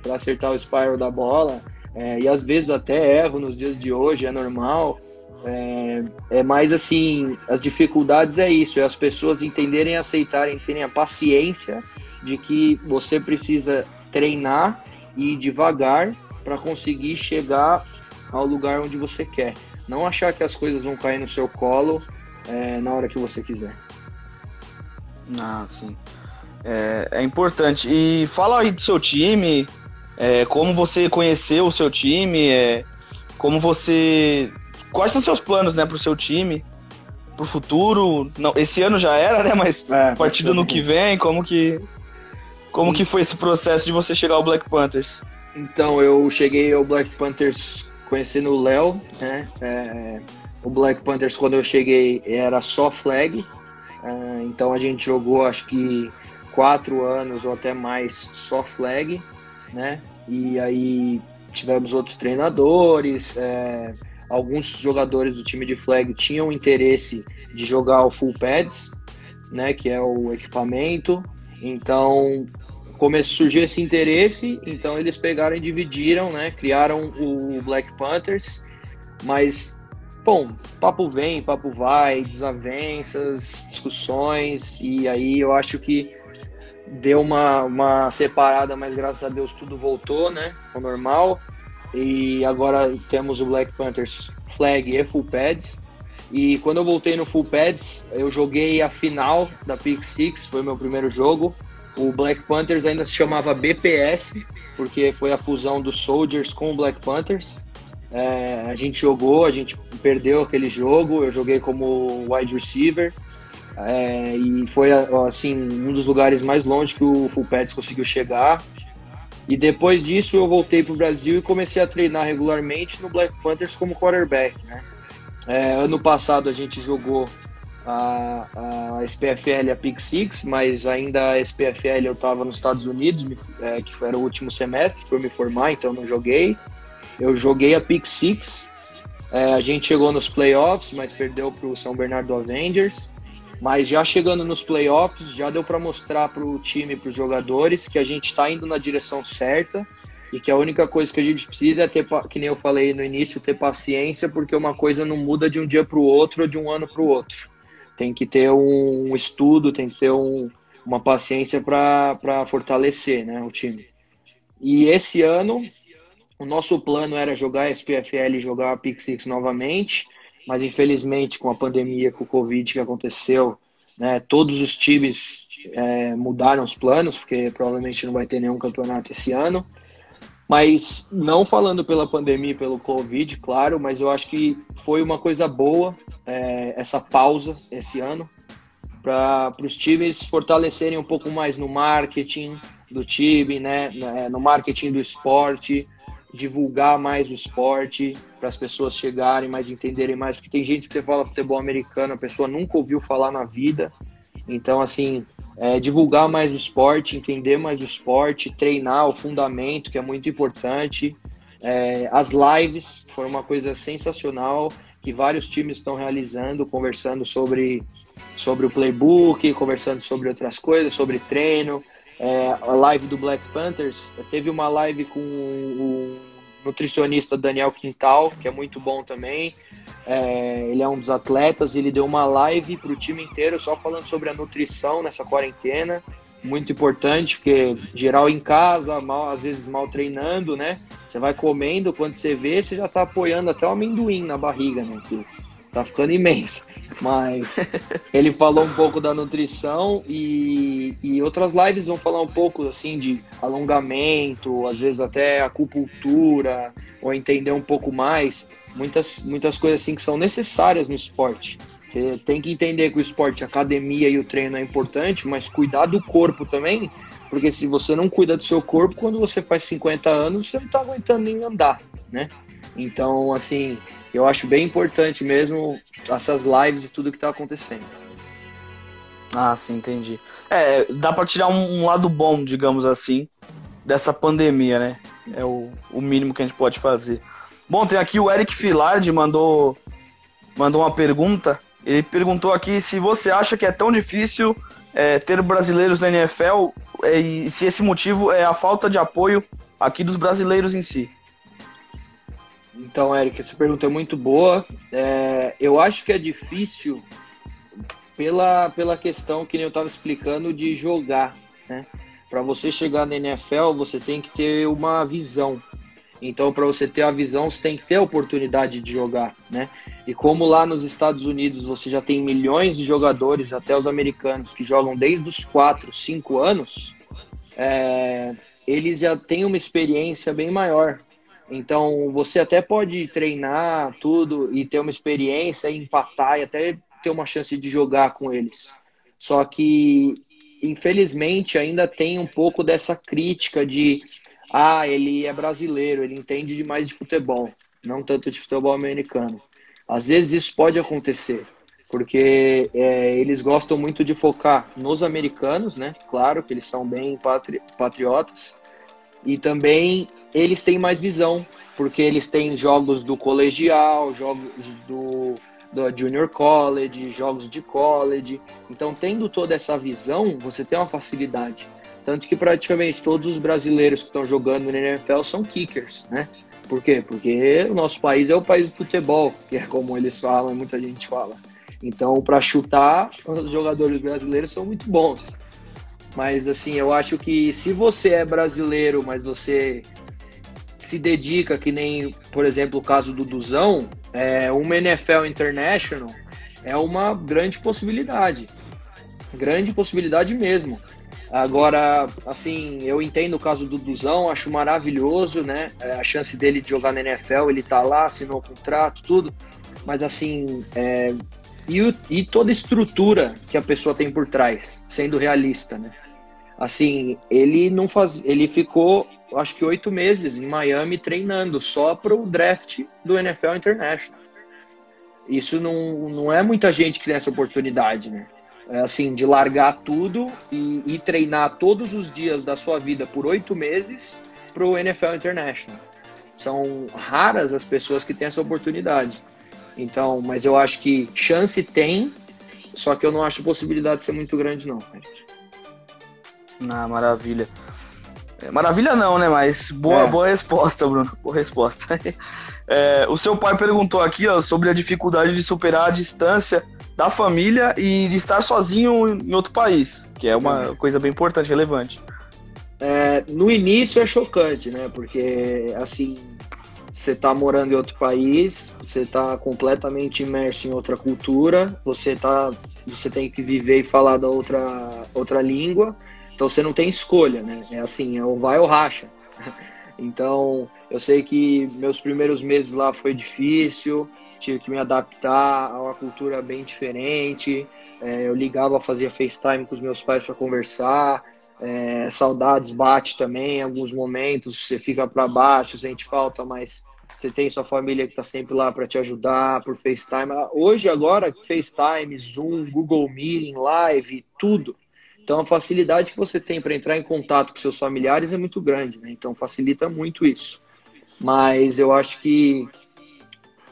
S2: para acertar o spiral da bola, é, e às vezes até erro nos dias de hoje, é normal. É, é mais assim, as dificuldades é isso, é as pessoas entenderem, aceitarem, terem a paciência de que você precisa treinar e ir devagar para conseguir chegar ao lugar onde você quer. Não achar que as coisas vão cair no seu colo é, na hora que você quiser.
S1: Ah, sim. É, é importante. E fala aí do seu time, é, como você conheceu o seu time, é, como você. Quais são seus planos né, para o seu time? Para o futuro? Não, esse ano já era, né? Mas é, a partir do ano que vem, como que. Como que foi esse processo de você chegar ao Black Panthers?
S2: Então, eu cheguei ao Black Panthers conhecendo o Léo, né? É, o Black Panthers, quando eu cheguei, era só flag. É, então, a gente jogou, acho que quatro anos ou até mais só flag, né? E aí tivemos outros treinadores, é, alguns jogadores do time de flag tinham interesse de jogar o full pads, né? Que é o equipamento. Então, começou a surgir esse interesse, então eles pegaram e dividiram, né? Criaram o Black Panthers, mas bom, papo vem, papo vai, desavenças, discussões, e aí eu acho que deu uma, uma separada, mas graças a Deus tudo voltou, né? Ao normal. E agora temos o Black Panthers Flag e Full Pads. E quando eu voltei no Full Pads, eu joguei a final da Pick Six, foi meu primeiro jogo. O Black Panthers ainda se chamava BPS, porque foi a fusão dos Soldiers com o Black Panthers. É, a gente jogou, a gente perdeu aquele jogo, eu joguei como wide receiver. É, e foi assim um dos lugares mais longe que o Full Pads conseguiu chegar. E depois disso eu voltei para o Brasil e comecei a treinar regularmente no Black Panthers como quarterback. Né? É, ano passado a gente jogou a, a SPFL, a Pick Six, mas ainda a SPFL eu estava nos Estados Unidos, é, que foi o último semestre para me formar, então não joguei. Eu joguei a Pick Six, é, a gente chegou nos playoffs, mas perdeu para o São Bernardo Avengers. Mas já chegando nos playoffs, já deu para mostrar para o time, para os jogadores, que a gente está indo na direção certa e que a única coisa que a gente precisa é ter, que nem eu falei no início, ter paciência, porque uma coisa não muda de um dia para o outro ou de um ano para o outro. Tem que ter um estudo, tem que ter um, uma paciência para fortalecer né, o time. E esse ano, o nosso plano era jogar a SPFL e jogar a Pick Six novamente mas infelizmente com a pandemia, com o Covid que aconteceu, né, todos os times é, mudaram os planos, porque provavelmente não vai ter nenhum campeonato esse ano. Mas não falando pela pandemia, pelo Covid, claro, mas eu acho que foi uma coisa boa é, essa pausa esse ano para os times fortalecerem um pouco mais no marketing do time, né, no marketing do esporte, divulgar mais o esporte, para as pessoas chegarem mais, entenderem mais, porque tem gente que você fala futebol americano, a pessoa nunca ouviu falar na vida. Então, assim, é, divulgar mais o esporte, entender mais o esporte, treinar o fundamento, que é muito importante. É, as lives foram uma coisa sensacional que vários times estão realizando, conversando sobre, sobre o playbook, conversando sobre outras coisas, sobre treino é, a live do Black Panthers, teve uma live com o nutricionista Daniel Quintal, que é muito bom também. É, ele é um dos atletas, ele deu uma live para o time inteiro só falando sobre a nutrição nessa quarentena. Muito importante, porque geral em casa, mal, às vezes mal treinando, né? Você vai comendo, quando você vê, você já está apoiando até o amendoim na barriga, né? Que tá ficando imenso. Mas ele falou um pouco da nutrição e, e outras lives vão falar um pouco assim de alongamento, às vezes até acupuntura, ou entender um pouco mais. Muitas, muitas coisas assim que são necessárias no esporte. Você tem que entender que o esporte, a academia e o treino é importante, mas cuidar do corpo também, porque se você não cuida do seu corpo, quando você faz 50 anos, você não está aguentando nem andar, né? Então, assim, eu acho bem importante mesmo essas lives e tudo que está acontecendo.
S1: Ah, sim, entendi. É, dá para tirar um, um, lado bom, digamos assim, dessa pandemia, né? É o, o mínimo que a gente pode fazer. Bom, tem aqui o Eric Filardi mandou mandou uma pergunta. Ele perguntou aqui se você acha que é tão difícil é, ter brasileiros na NFL é, e se esse motivo é a falta de apoio aqui dos brasileiros em si.
S2: Então, Eric, essa pergunta é muito boa. É, eu acho que é difícil pela, pela questão que eu estava explicando de jogar. Né? Para você chegar na NFL, você tem que ter uma visão. Então, para você ter a visão, você tem que ter a oportunidade de jogar, né? E como lá nos Estados Unidos você já tem milhões de jogadores, até os americanos, que jogam desde os 4, 5 anos, é, eles já têm uma experiência bem maior. Então, você até pode treinar tudo e ter uma experiência, empatar e até ter uma chance de jogar com eles. Só que, infelizmente, ainda tem um pouco dessa crítica de ah, ele é brasileiro, ele entende demais de futebol, não tanto de futebol americano. Às vezes isso pode acontecer, porque é, eles gostam muito de focar nos americanos, né? Claro que eles são bem patri patriotas, e também eles têm mais visão, porque eles têm jogos do colegial, jogos do, do junior college, jogos de college. Então, tendo toda essa visão, você tem uma facilidade. Tanto que praticamente todos os brasileiros que estão jogando no NFL são kickers, né? Por quê? Porque o nosso país é o país do futebol, que é como eles falam, muita gente fala. Então, para chutar, os jogadores brasileiros são muito bons. Mas assim, eu acho que se você é brasileiro, mas você se dedica, que nem, por exemplo, o caso do Duzão, é, uma NFL International é uma grande possibilidade. Grande possibilidade mesmo. Agora, assim, eu entendo o caso do Duzão, acho maravilhoso, né? É, a chance dele de jogar na NFL, ele tá lá, assinou o contrato, tudo. Mas, assim, é, e, e toda a estrutura que a pessoa tem por trás, sendo realista, né? Assim, ele não faz, ele ficou, acho que oito meses em Miami treinando só para o draft do NFL International. Isso não, não é muita gente que tem essa oportunidade, né? É assim, de largar tudo e, e treinar todos os dias da sua vida por oito meses para o NFL International. São raras as pessoas que têm essa oportunidade. Então, mas eu acho que chance tem, só que eu não acho possibilidade de ser muito grande, não.
S1: Ah, maravilha. É, maravilha não, né? Mas boa, é. boa resposta, Bruno. Boa resposta. É, o seu pai perguntou aqui ó, sobre a dificuldade de superar a distância da família e de estar sozinho em outro país, que é uma é. coisa bem importante, relevante.
S2: É, no início é chocante, né? Porque, assim, você está morando em outro país, você está completamente imerso em outra cultura, você tá, você tem que viver e falar da outra, outra língua, então você não tem escolha, né? É assim, é ou vai ou racha. Então, eu sei que meus primeiros meses lá foi difícil, tive que me adaptar a uma cultura bem diferente. É, eu ligava, fazia FaceTime com os meus pais para conversar. É, saudades bate também em alguns momentos, você fica para baixo, sente falta, mas você tem sua família que está sempre lá para te ajudar por FaceTime. Hoje, agora, FaceTime, Zoom, Google Meeting, Live, tudo. Então, a facilidade que você tem para entrar em contato com seus familiares é muito grande, né? Então, facilita muito isso. Mas eu acho que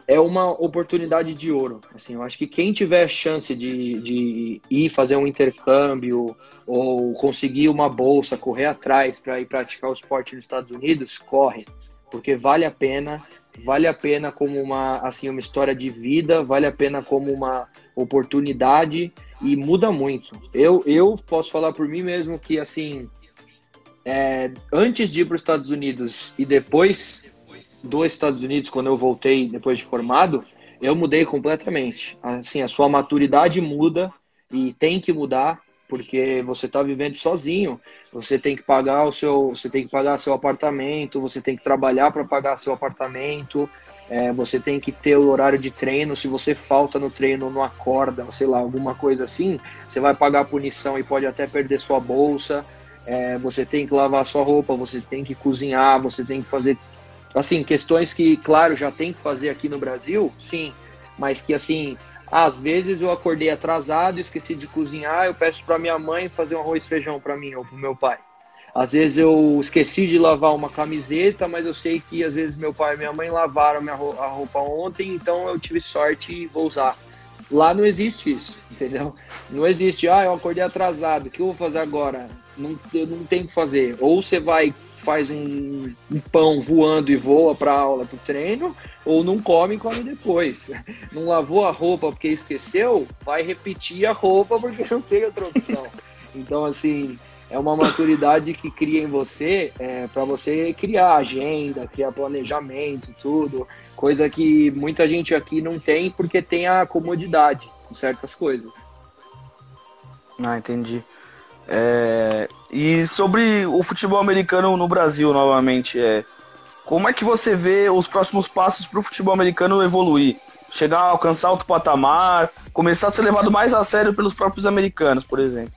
S2: é uma oportunidade de ouro. Assim, eu acho que quem tiver chance de, de ir fazer um intercâmbio ou conseguir uma bolsa, correr atrás para ir praticar o esporte nos Estados Unidos, corre porque vale a pena, vale a pena como uma assim uma história de vida, vale a pena como uma oportunidade e muda muito. Eu eu posso falar por mim mesmo que assim é, antes de ir para os Estados Unidos e depois dos Estados Unidos quando eu voltei depois de formado, eu mudei completamente. Assim, a sua maturidade muda e tem que mudar porque você está vivendo sozinho. Você tem que pagar o seu, você tem que pagar seu apartamento, você tem que trabalhar para pagar seu apartamento. É, você tem que ter o horário de treino. Se você falta no treino, não acorda, sei lá, alguma coisa assim, você vai pagar punição e pode até perder sua bolsa. É, você tem que lavar sua roupa, você tem que cozinhar, você tem que fazer, assim, questões que, claro, já tem que fazer aqui no Brasil, sim, mas que assim às vezes eu acordei atrasado, esqueci de cozinhar, eu peço para minha mãe fazer um arroz e feijão para mim ou para meu pai. Às vezes eu esqueci de lavar uma camiseta, mas eu sei que às vezes meu pai e minha mãe lavaram a roupa ontem, então eu tive sorte e vou usar. Lá não existe isso, entendeu? Não existe, ah, eu acordei atrasado, o que eu vou fazer agora? Não, eu não tenho que fazer. Ou você vai faz um, um pão voando e voa para aula, para o treino, ou não come e come depois. Não lavou a roupa porque esqueceu, vai repetir a roupa porque não tem outra opção. Então, assim, é uma maturidade que cria em você é, para você criar agenda, criar planejamento, tudo. Coisa que muita gente aqui não tem porque tem a comodidade com certas coisas.
S1: Ah, entendi. É, e sobre o futebol americano no Brasil, novamente, é, como é que você vê os próximos passos para o futebol americano evoluir? Chegar a alcançar outro patamar, começar a ser levado mais a sério pelos próprios americanos, por exemplo?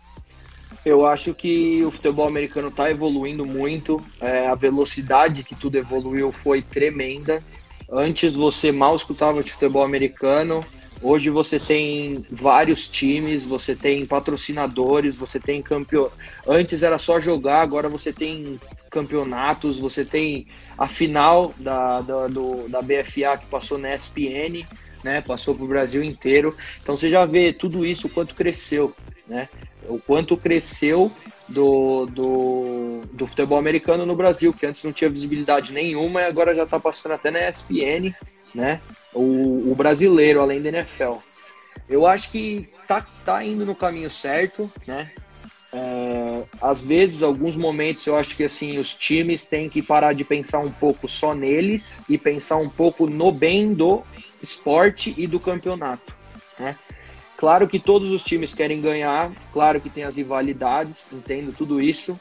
S2: Eu acho que o futebol americano está evoluindo muito. É, a velocidade que tudo evoluiu foi tremenda. Antes você mal escutava de futebol americano, Hoje você tem vários times, você tem patrocinadores, você tem campeão. Antes era só jogar, agora você tem campeonatos, você tem a final da, da, do, da BFA que passou na ESPN, né? Passou para o Brasil inteiro. Então você já vê tudo isso, o quanto cresceu, né? O quanto cresceu do, do, do futebol americano no Brasil, que antes não tinha visibilidade nenhuma e agora já está passando até na ESPN, né? o, o brasileiro, além da NFL. Eu acho que tá, tá indo no caminho certo, né? É, às vezes, alguns momentos, eu acho que assim os times têm que parar de pensar um pouco só neles e pensar um pouco no bem do esporte e do campeonato. Né? Claro que todos os times querem ganhar, claro que tem as rivalidades, entendo tudo isso,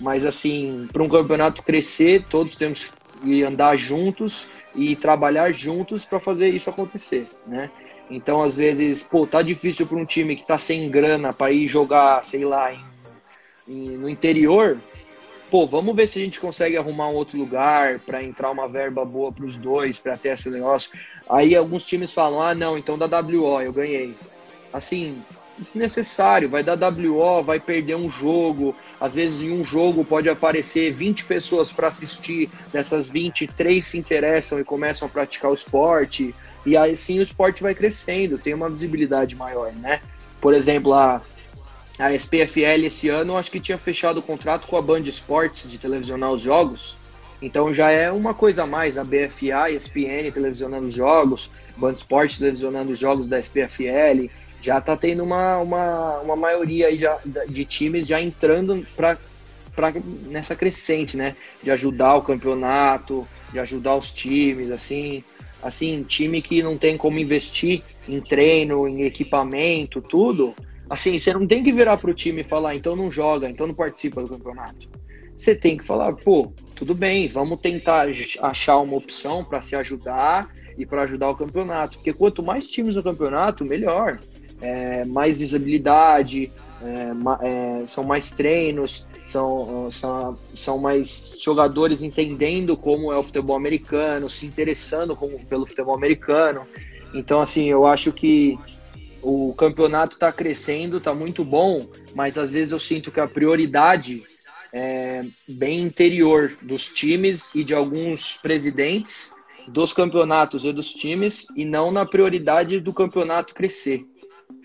S2: mas assim, para um campeonato crescer, todos temos que andar juntos e trabalhar juntos para fazer isso acontecer, né? Então, às vezes, pô, tá difícil para um time que tá sem grana para ir jogar, sei lá, em, em, no interior. Pô, vamos ver se a gente consegue arrumar um outro lugar para entrar uma verba boa para os dois, para ter esse negócio. Aí alguns times falam: "Ah, não, então dá WO, eu ganhei". Assim, desnecessário, vai dar WO, vai perder um jogo. Às vezes em um jogo pode aparecer 20 pessoas para assistir, dessas 20, três se interessam e começam a praticar o esporte. E aí sim o esporte vai crescendo, tem uma visibilidade maior, né? Por exemplo, a, a SPFL esse ano acho que tinha fechado o contrato com a Band Esportes de televisionar os jogos. Então já é uma coisa a mais, a BFA ESPN televisionando os jogos, Band Esportes televisionando os jogos da SPFL já tá tendo uma, uma, uma maioria aí já, de times já entrando para nessa crescente, né? De ajudar o campeonato, de ajudar os times, assim, assim, time que não tem como investir em treino, em equipamento, tudo. Assim, você não tem que virar pro time e falar, então não joga, então não participa do campeonato. Você tem que falar, pô, tudo bem, vamos tentar achar uma opção para se ajudar e para ajudar o campeonato, porque quanto mais times no campeonato, melhor é, mais visibilidade, é, é, são mais treinos, são, são, são mais jogadores entendendo como é o futebol americano, se interessando como, pelo futebol americano. Então, assim, eu acho que o campeonato está crescendo, está muito bom, mas às vezes eu sinto que a prioridade é bem interior dos times e de alguns presidentes dos campeonatos e dos times e não na prioridade do campeonato crescer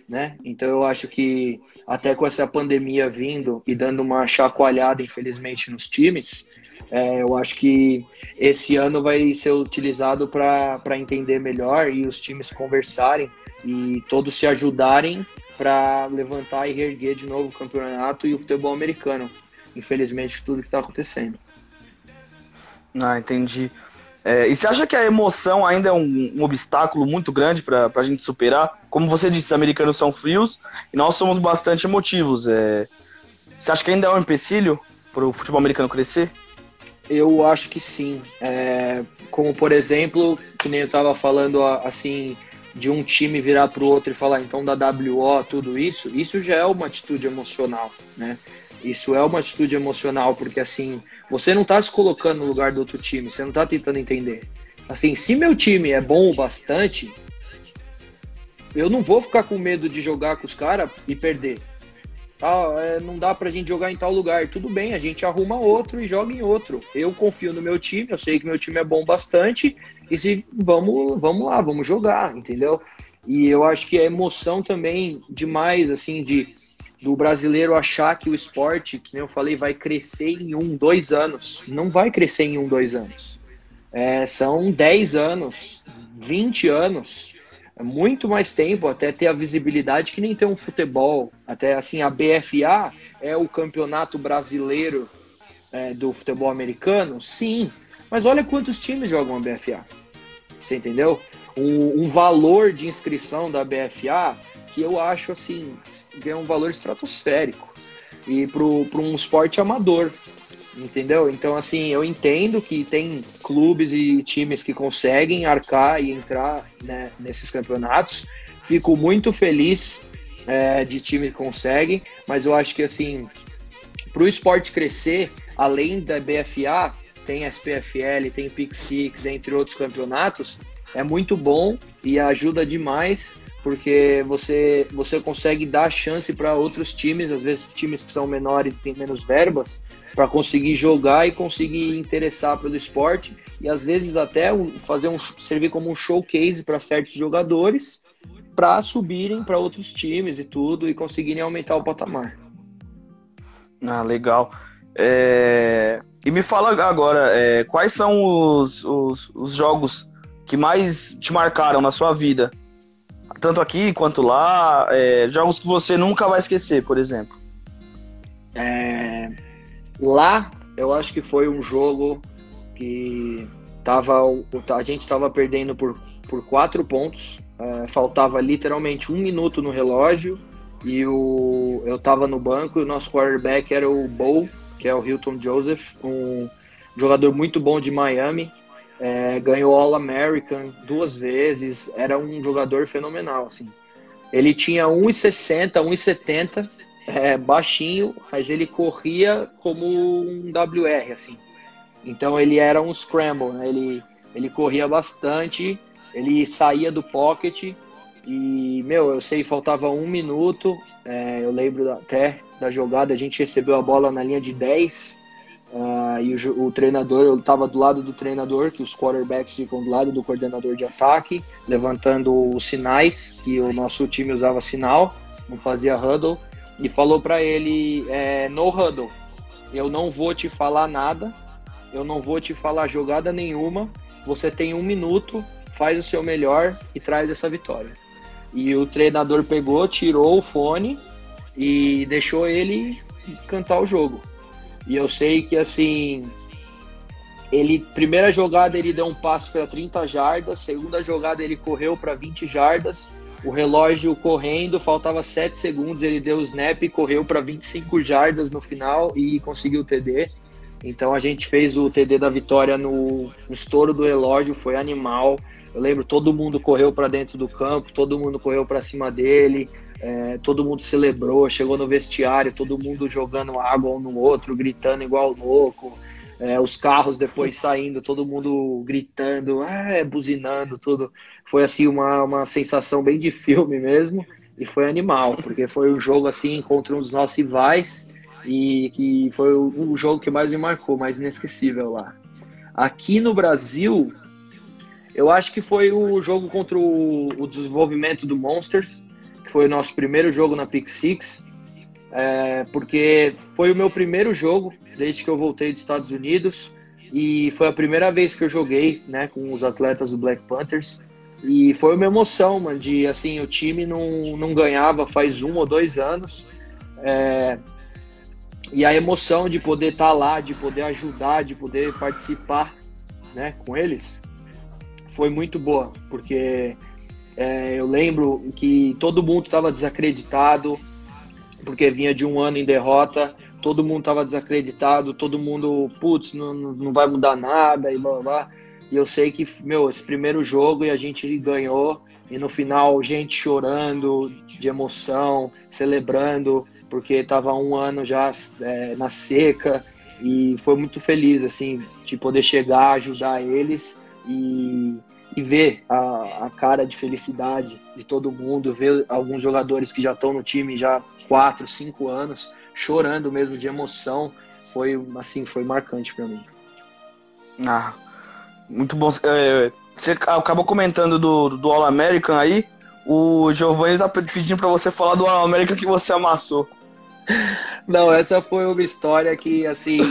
S2: né? Então eu acho que até com essa pandemia vindo e dando uma chacoalhada, infelizmente, nos times, é, eu acho que esse ano vai ser utilizado para entender melhor e os times conversarem e todos se ajudarem para levantar e reerguer de novo o campeonato e o futebol americano. Infelizmente, tudo que está acontecendo.
S1: Ah, entendi. É, e você acha que a emoção ainda é um, um obstáculo muito grande para a gente superar? Como você disse, os americanos são frios e nós somos bastante emotivos. É, você acha que ainda é um empecilho para o futebol americano crescer?
S2: Eu acho que sim. É, como, por exemplo, que nem eu estava falando assim, de um time virar para o outro e falar então da WO, tudo isso, isso já é uma atitude emocional, né? Isso é uma atitude emocional, porque assim, você não tá se colocando no lugar do outro time, você não tá tentando entender. Assim, se meu time é bom o bastante, eu não vou ficar com medo de jogar com os caras e perder. Ah, é, não dá pra gente jogar em tal lugar. Tudo bem, a gente arruma outro e joga em outro. Eu confio no meu time, eu sei que meu time é bom bastante, e se vamos, vamos lá, vamos jogar, entendeu? E eu acho que a emoção também demais, assim, de do brasileiro achar que o esporte, que nem eu falei, vai crescer em um, dois anos. Não vai crescer em um, dois anos. É, são 10 anos, 20 anos, é muito mais tempo até ter a visibilidade que nem tem um futebol. Até assim, a BFA é o campeonato brasileiro é, do futebol americano? Sim. Mas olha quantos times jogam a BFA. Você entendeu? Um, um valor de inscrição da BFA que eu acho assim é um valor estratosférico e para um esporte amador, entendeu? Então assim eu entendo que tem clubes e times que conseguem arcar e entrar né, nesses campeonatos. Fico muito feliz é, de time que consegue, mas eu acho que assim para o esporte crescer, além da BFA, tem SPFL, tem Pick Six, entre outros campeonatos, é muito bom e ajuda demais porque você, você consegue dar chance para outros times, às vezes times que são menores e têm menos verbas, para conseguir jogar e conseguir interessar pelo esporte e às vezes até fazer um servir como um showcase para certos jogadores para subirem para outros times e tudo e conseguirem aumentar o patamar.
S1: Ah, legal. É... E me fala agora, é, quais são os, os, os jogos que mais te marcaram na sua vida? Tanto aqui quanto lá, é, jogos que você nunca vai esquecer, por exemplo?
S2: É, lá, eu acho que foi um jogo que tava, a gente estava perdendo por, por quatro pontos. É, faltava literalmente um minuto no relógio e o, eu estava no banco e o nosso quarterback era o Bow, que é o Hilton Joseph, um jogador muito bom de Miami. É, ganhou All-American duas vezes, era um jogador fenomenal, assim. Ele tinha 1,60, 1,70, é, baixinho, mas ele corria como um WR, assim. Então ele era um scramble, né? ele, ele corria bastante, ele saía do pocket e, meu, eu sei, faltava um minuto, é, eu lembro até da jogada, a gente recebeu a bola na linha de 10, Uh, e o, o, treinador, eu estava do lado do treinador, que os quarterbacks ficam do lado do coordenador de ataque, levantando os sinais, que o nosso time usava sinal, não fazia huddle, e falou para ele: é, no huddle, eu não vou te falar nada, eu não vou te falar jogada nenhuma, você tem um minuto, faz o seu melhor e traz essa vitória. E o treinador pegou, tirou o fone e deixou ele cantar o jogo. E eu sei que assim, ele primeira jogada ele deu um passo para 30 jardas, segunda jogada ele correu para 20 jardas, o relógio correndo, faltava 7 segundos, ele deu o snap e correu para 25 jardas no final e conseguiu o TD. Então a gente fez o TD da vitória no, no estouro do relógio, foi animal. Eu lembro todo mundo correu para dentro do campo, todo mundo correu para cima dele. É, todo mundo celebrou, chegou no vestiário, todo mundo jogando água um no outro, gritando igual louco. É, os carros depois saindo, todo mundo gritando, é, buzinando, tudo. Foi assim uma, uma sensação bem de filme mesmo e foi animal, porque foi um jogo assim contra um dos nossos rivais e que foi o, jogo que mais me marcou, mais inesquecível lá. Aqui no Brasil, eu acho que foi o jogo contra o, o desenvolvimento do Monsters, que foi o nosso primeiro jogo na Pick Six, é, porque foi o meu primeiro jogo desde que eu voltei dos Estados Unidos e foi a primeira vez que eu joguei né, com os atletas do Black Panthers. E foi uma emoção, mano, de assim, o time não, não ganhava faz um ou dois anos. É, e a emoção de poder estar tá lá, de poder ajudar, de poder participar né, com eles, foi muito boa, porque é, eu lembro que todo mundo estava desacreditado, porque vinha de um ano em derrota, todo mundo estava desacreditado, todo mundo, putz, não, não vai mudar nada e blá, blá blá. E eu sei que, meu, esse primeiro jogo e a gente ganhou, e no final, gente chorando de emoção, celebrando, porque estava um ano já é, na seca, e foi muito feliz, assim, de poder chegar, ajudar eles e e ver a, a, cara de felicidade de todo mundo, ver alguns jogadores que já estão no time já quatro, cinco anos, chorando mesmo de emoção, foi assim, foi marcante para mim.
S1: Ah, muito bom. É, você acabou comentando do, do All American aí. O Giovanni tá pedindo para você falar do All American que você amassou.
S2: Não, essa foi uma história que, assim,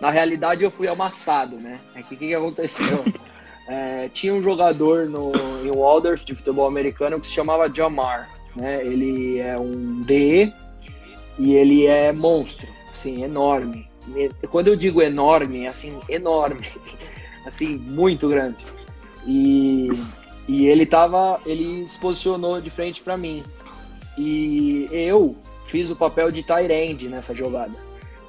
S2: na realidade eu fui amassado, né? É que o que, que aconteceu? É, tinha um jogador no, em Waldorf de futebol americano que se chamava Jamar. Né? Ele é um DE e ele é monstro, assim, enorme. Quando eu digo enorme, é assim, enorme, assim, muito grande. E, e ele tava, ele se posicionou de frente para mim. E eu fiz o papel de end nessa jogada.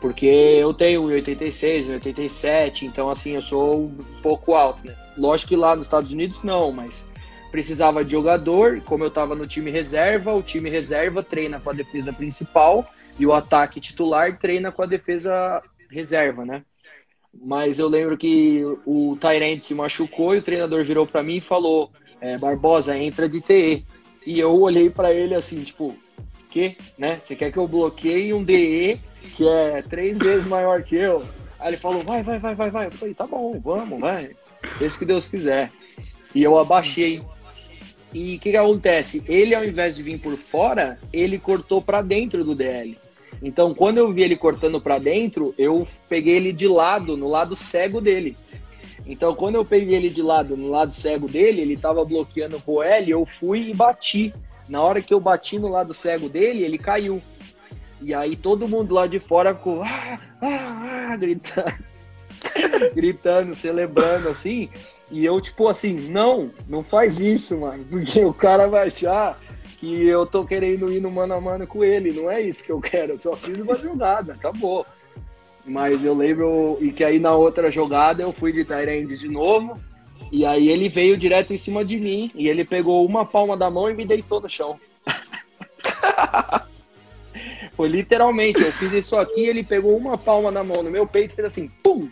S2: Porque eu tenho 86, 87, então assim, eu sou um pouco alto, né? Lógico que lá nos Estados Unidos não, mas precisava de jogador, como eu estava no time reserva, o time reserva treina com a defesa principal e o ataque titular treina com a defesa reserva, né? Mas eu lembro que o Tyrant se machucou e o treinador virou para mim e falou: é, Barbosa, entra de TE. E eu olhei para ele assim, tipo, que, né? Você quer que eu bloqueie um DE que é três vezes maior que eu? Aí ele falou, vai, vai, vai, vai, vai. Eu falei, tá bom, vamos, vai. Seja que Deus quiser. E eu abaixei. E o que, que acontece? Ele, ao invés de vir por fora, ele cortou para dentro do DL. Então, quando eu vi ele cortando para dentro, eu peguei ele de lado, no lado cego dele. Então, quando eu peguei ele de lado, no lado cego dele, ele estava bloqueando o L, eu fui e bati. Na hora que eu bati no lado cego dele, ele caiu. E aí todo mundo lá de fora ficou ah, ah, ah, gritando, gritando, celebrando assim. E eu, tipo assim, não, não faz isso, mano, porque o cara vai achar que eu tô querendo ir no mano a mano com ele. Não é isso que eu quero, eu só fiz uma jogada, acabou. Mas eu lembro e que aí na outra jogada eu fui de Tyrande de novo. E aí ele veio direto em cima de mim e ele pegou uma palma da mão e me deitou no chão. Foi literalmente, eu fiz isso aqui, ele pegou uma palma da mão no meu peito e fez assim, pum!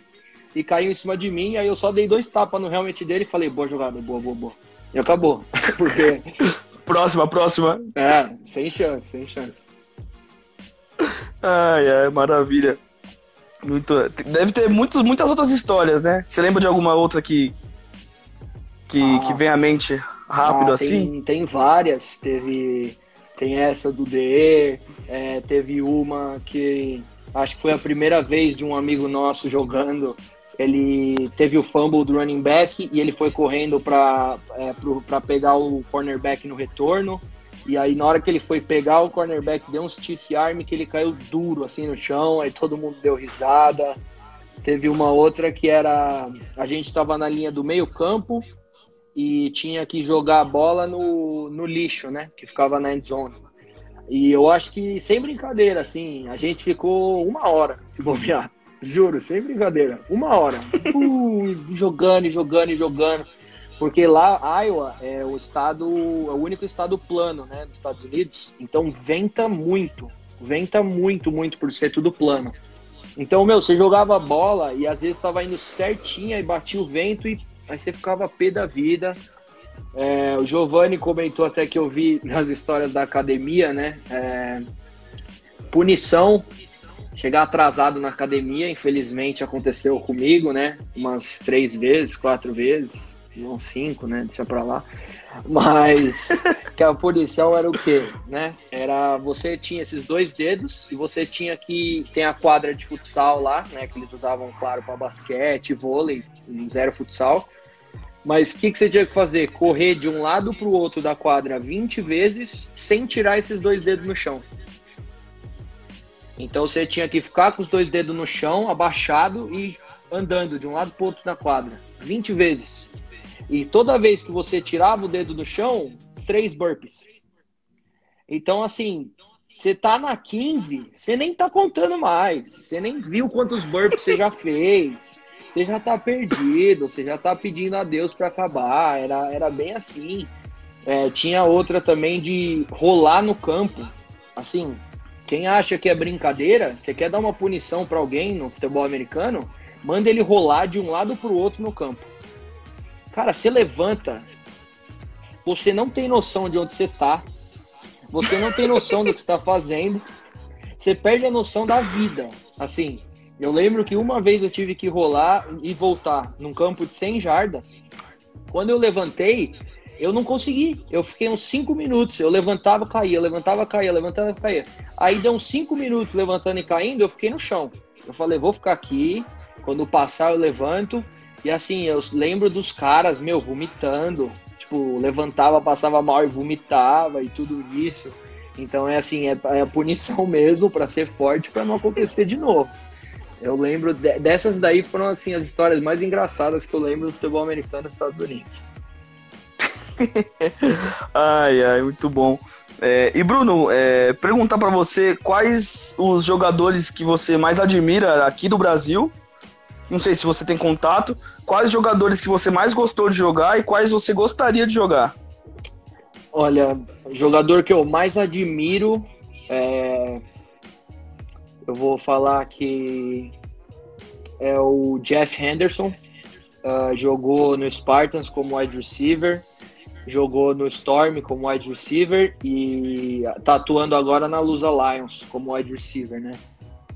S2: E caiu em cima de mim, aí eu só dei dois tapas no helmet dele e falei, boa jogada, boa, boa, boa. E acabou. Porque.
S1: próxima, próxima.
S2: É, sem chance, sem chance.
S1: Ai, ai, maravilha. Muito, deve ter muitos, muitas outras histórias, né? Você lembra de alguma outra que, que, ah, que vem à mente rápido
S2: ah,
S1: assim?
S2: Tem, tem várias. Teve tem essa do DE, é, teve uma que acho que foi a primeira vez de um amigo nosso jogando. Ele teve o fumble do running back e ele foi correndo para é, pegar o cornerback no retorno. E aí, na hora que ele foi pegar o cornerback, deu um stiff arm que ele caiu duro assim no chão. Aí todo mundo deu risada. Teve uma outra que era. A gente estava na linha do meio-campo e tinha que jogar a bola no, no lixo, né? Que ficava na end zone. E eu acho que, sem brincadeira, assim, a gente ficou uma hora se bobear. Juro, sem brincadeira. Uma hora. Uh, jogando e jogando e jogando. Porque lá, Iowa é o estado, é o único estado plano, né, dos Estados Unidos. Então venta muito. Venta muito, muito por ser tudo plano. Então, meu, você jogava bola e às vezes estava indo certinho e batia o vento e aí você ficava pé da vida. É, o Giovanni comentou até que eu vi nas histórias da academia, né? É, punição, chegar atrasado na academia, infelizmente aconteceu comigo, né? Umas três vezes, quatro vezes, não cinco, né? Deixa pra lá. Mas que a punição era o quê, né? Era você tinha esses dois dedos e você tinha que tem a quadra de futsal lá, né? Que eles usavam claro para basquete, vôlei, zero futsal. Mas o que, que você tinha que fazer? Correr de um lado para o outro da quadra 20 vezes sem tirar esses dois dedos no chão. Então você tinha que ficar com os dois dedos no chão, abaixado e andando de um lado para outro na quadra 20 vezes. E toda vez que você tirava o dedo do chão, três burpees. Então, assim, você tá na 15, você nem tá contando mais. Você nem viu quantos burpees você já fez você já tá perdido, você já tá pedindo a Deus para acabar. Era, era bem assim. É, tinha outra também de rolar no campo. Assim, quem acha que é brincadeira, você quer dar uma punição para alguém no futebol americano, manda ele rolar de um lado para o outro no campo. Cara, você levanta, você não tem noção de onde você tá, você não tem noção do que está fazendo, você perde a noção da vida. Assim, eu lembro que uma vez eu tive que rolar e voltar num campo de 100 jardas. Quando eu levantei, eu não consegui. Eu fiquei uns 5 minutos. Eu levantava, caía, levantava, caía, levantava, caía. Aí deu uns 5 minutos levantando e caindo, eu fiquei no chão. Eu falei, vou ficar aqui. Quando passar, eu levanto. E assim, eu lembro dos caras, meu, vomitando. Tipo, levantava, passava mal e vomitava e tudo isso. Então é assim, é, é a punição mesmo para ser forte para não acontecer de novo. Eu lembro de, dessas daí foram assim as histórias mais engraçadas que eu lembro do futebol americano nos Estados Unidos.
S1: ai, ai, muito bom. É, e Bruno, é, perguntar para você quais os jogadores que você mais admira aqui do Brasil. Não sei se você tem contato. Quais jogadores que você mais gostou de jogar e quais você gostaria de jogar?
S2: Olha, jogador que eu mais admiro é, eu vou falar que é o Jeff Henderson, uh, jogou no Spartans como wide receiver, jogou no Storm como wide receiver e tá atuando agora na Lusa Lions como wide receiver, né?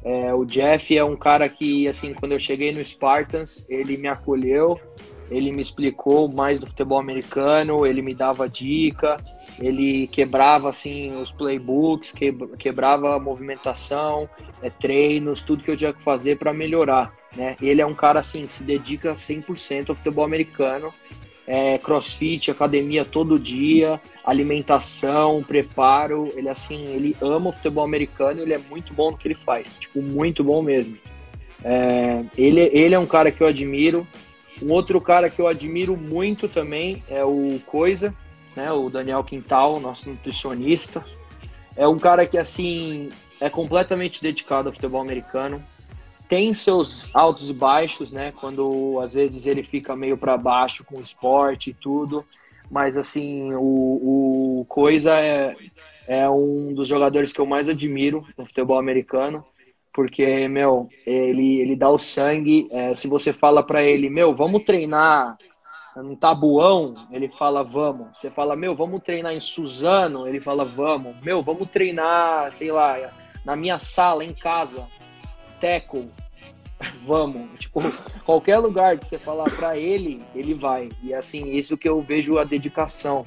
S2: É, o Jeff é um cara que, assim, quando eu cheguei no Spartans, ele me acolheu, ele me explicou mais do futebol americano, ele me dava dica, ele quebrava assim os playbooks, quebrava a movimentação, é, treinos, tudo que eu tinha que fazer para melhorar, né? Ele é um cara assim que se dedica 100% ao futebol americano. É, crossfit, academia todo dia, alimentação, preparo. Ele assim, ele ama o futebol americano, ele é muito bom no que ele faz, tipo muito bom mesmo. É, ele, ele é um cara que eu admiro. Um outro cara que eu admiro muito também é o Coisa, né, o Daniel Quintal, nosso nutricionista. É um cara que assim é completamente dedicado ao futebol americano. Tem seus altos e baixos, né? Quando às vezes ele fica meio para baixo com o esporte e tudo, mas assim o, o Coisa é, é um dos jogadores que eu mais admiro no futebol americano porque, meu, ele, ele dá o sangue. É, se você fala para ele, meu, vamos treinar um tabuão, ele fala, vamos. Você fala, meu, vamos treinar em Suzano, ele fala, vamos. Meu, vamos treinar, sei lá, na minha sala, em casa, teco, vamos. Tipo, qualquer lugar que você falar para ele, ele vai. E assim, isso que eu vejo a dedicação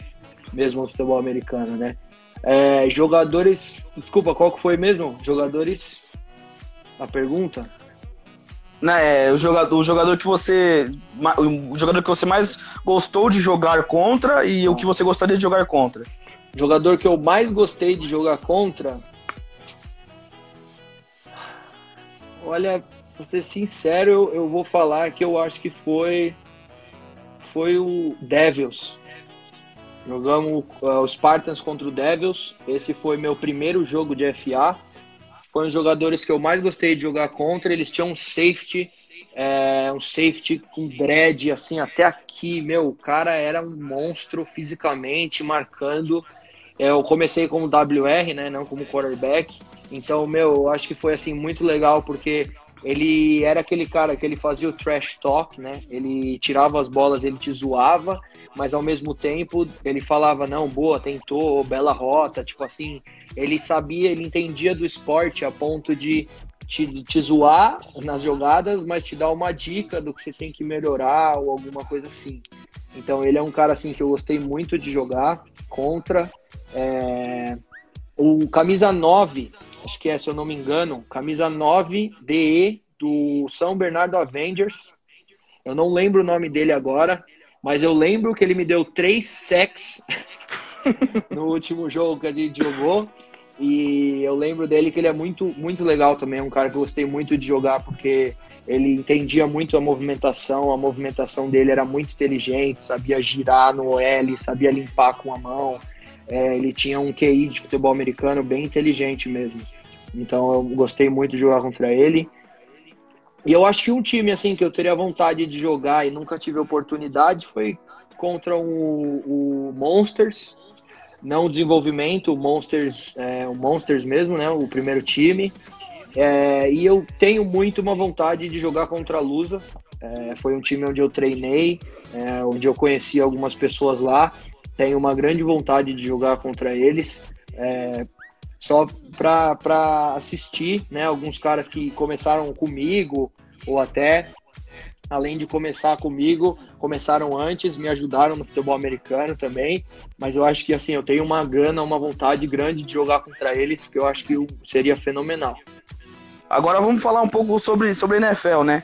S2: mesmo no futebol americano, né? É, jogadores, desculpa, qual que foi mesmo? Jogadores a pergunta?
S1: Né, é, o jogador, o jogador que você. O jogador que você mais gostou de jogar contra e o que você gostaria de jogar contra.
S2: O jogador que eu mais gostei de jogar contra. Olha, pra ser sincero, eu, vou falar que eu acho que foi. Foi o Devils. Jogamos uh, os Spartans contra o Devils. Esse foi meu primeiro jogo de FA foram os jogadores que eu mais gostei de jogar contra. Eles tinham um safety, é, um safety com dread, assim, até aqui. Meu, o cara era um monstro fisicamente, marcando. É, eu comecei como WR, né, não como quarterback. Então, meu, eu acho que foi, assim, muito legal, porque ele era aquele cara que ele fazia o trash talk, né? Ele tirava as bolas, ele te zoava, mas ao mesmo tempo ele falava, não, boa, tentou, bela rota, tipo assim, ele sabia, ele entendia do esporte a ponto de te, te zoar nas jogadas, mas te dar uma dica do que você tem que melhorar ou alguma coisa assim. Então ele é um cara assim que eu gostei muito de jogar contra. É... O camisa 9, acho que é, se eu não me engano, camisa 9 DE do São Bernardo Avengers. Eu não lembro o nome dele agora, mas eu lembro que ele me deu três sacks no último jogo que a gente jogou. E eu lembro dele que ele é muito, muito legal também. É um cara que eu gostei muito de jogar porque ele entendia muito a movimentação. A movimentação dele era muito inteligente, sabia girar no L, sabia limpar com a mão. É, ele tinha um QI de futebol americano bem inteligente mesmo. Então eu gostei muito de jogar contra ele. E eu acho que um time assim que eu teria vontade de jogar e nunca tive oportunidade foi contra o, o Monsters, não o desenvolvimento, o Monsters, é, o Monsters mesmo, né, o primeiro time. É, e eu tenho muito uma vontade de jogar contra a Lusa. É, foi um time onde eu treinei, é, onde eu conheci algumas pessoas lá. Tenho uma grande vontade de jogar contra eles. É, só para assistir, né? Alguns caras que começaram comigo ou até além de começar comigo, começaram antes, me ajudaram no futebol americano também, mas eu acho que assim, eu tenho uma gana, uma vontade grande de jogar contra eles, que eu acho que seria fenomenal.
S1: Agora vamos falar um pouco sobre sobre NFL, né?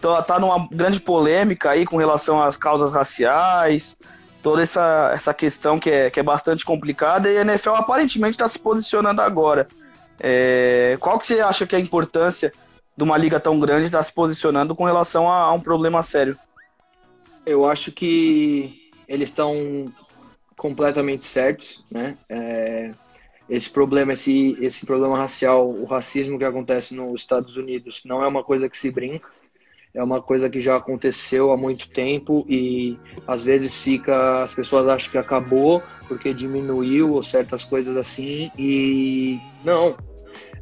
S1: Então, tá numa grande polêmica aí com relação às causas raciais, toda essa, essa questão que é, que é bastante complicada e a NFL aparentemente está se posicionando agora. É, qual que você acha que é a importância de uma liga tão grande estar tá se posicionando com relação a, a um problema sério?
S2: Eu acho que eles estão completamente certos, né? É, esse problema, esse, esse problema racial, o racismo que acontece nos Estados Unidos, não é uma coisa que se brinca é uma coisa que já aconteceu há muito tempo e às vezes fica as pessoas acham que acabou porque diminuiu ou certas coisas assim e não.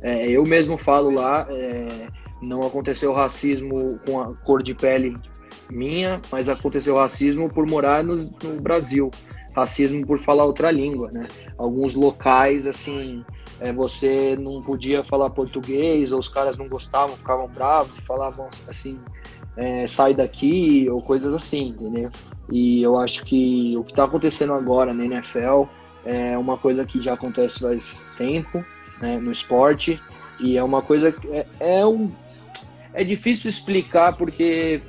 S2: É, eu mesmo falo lá é, não aconteceu racismo com a cor de pele minha mas aconteceu racismo por morar no, no Brasil racismo por falar outra língua né alguns locais assim é, você não podia falar português, ou os caras não gostavam, ficavam bravos e falavam assim, é, sai daqui, ou coisas assim, entendeu? E eu acho que o que está acontecendo agora na NFL é uma coisa que já acontece faz tempo né, no esporte, e é uma coisa que é, é um. É difícil explicar porque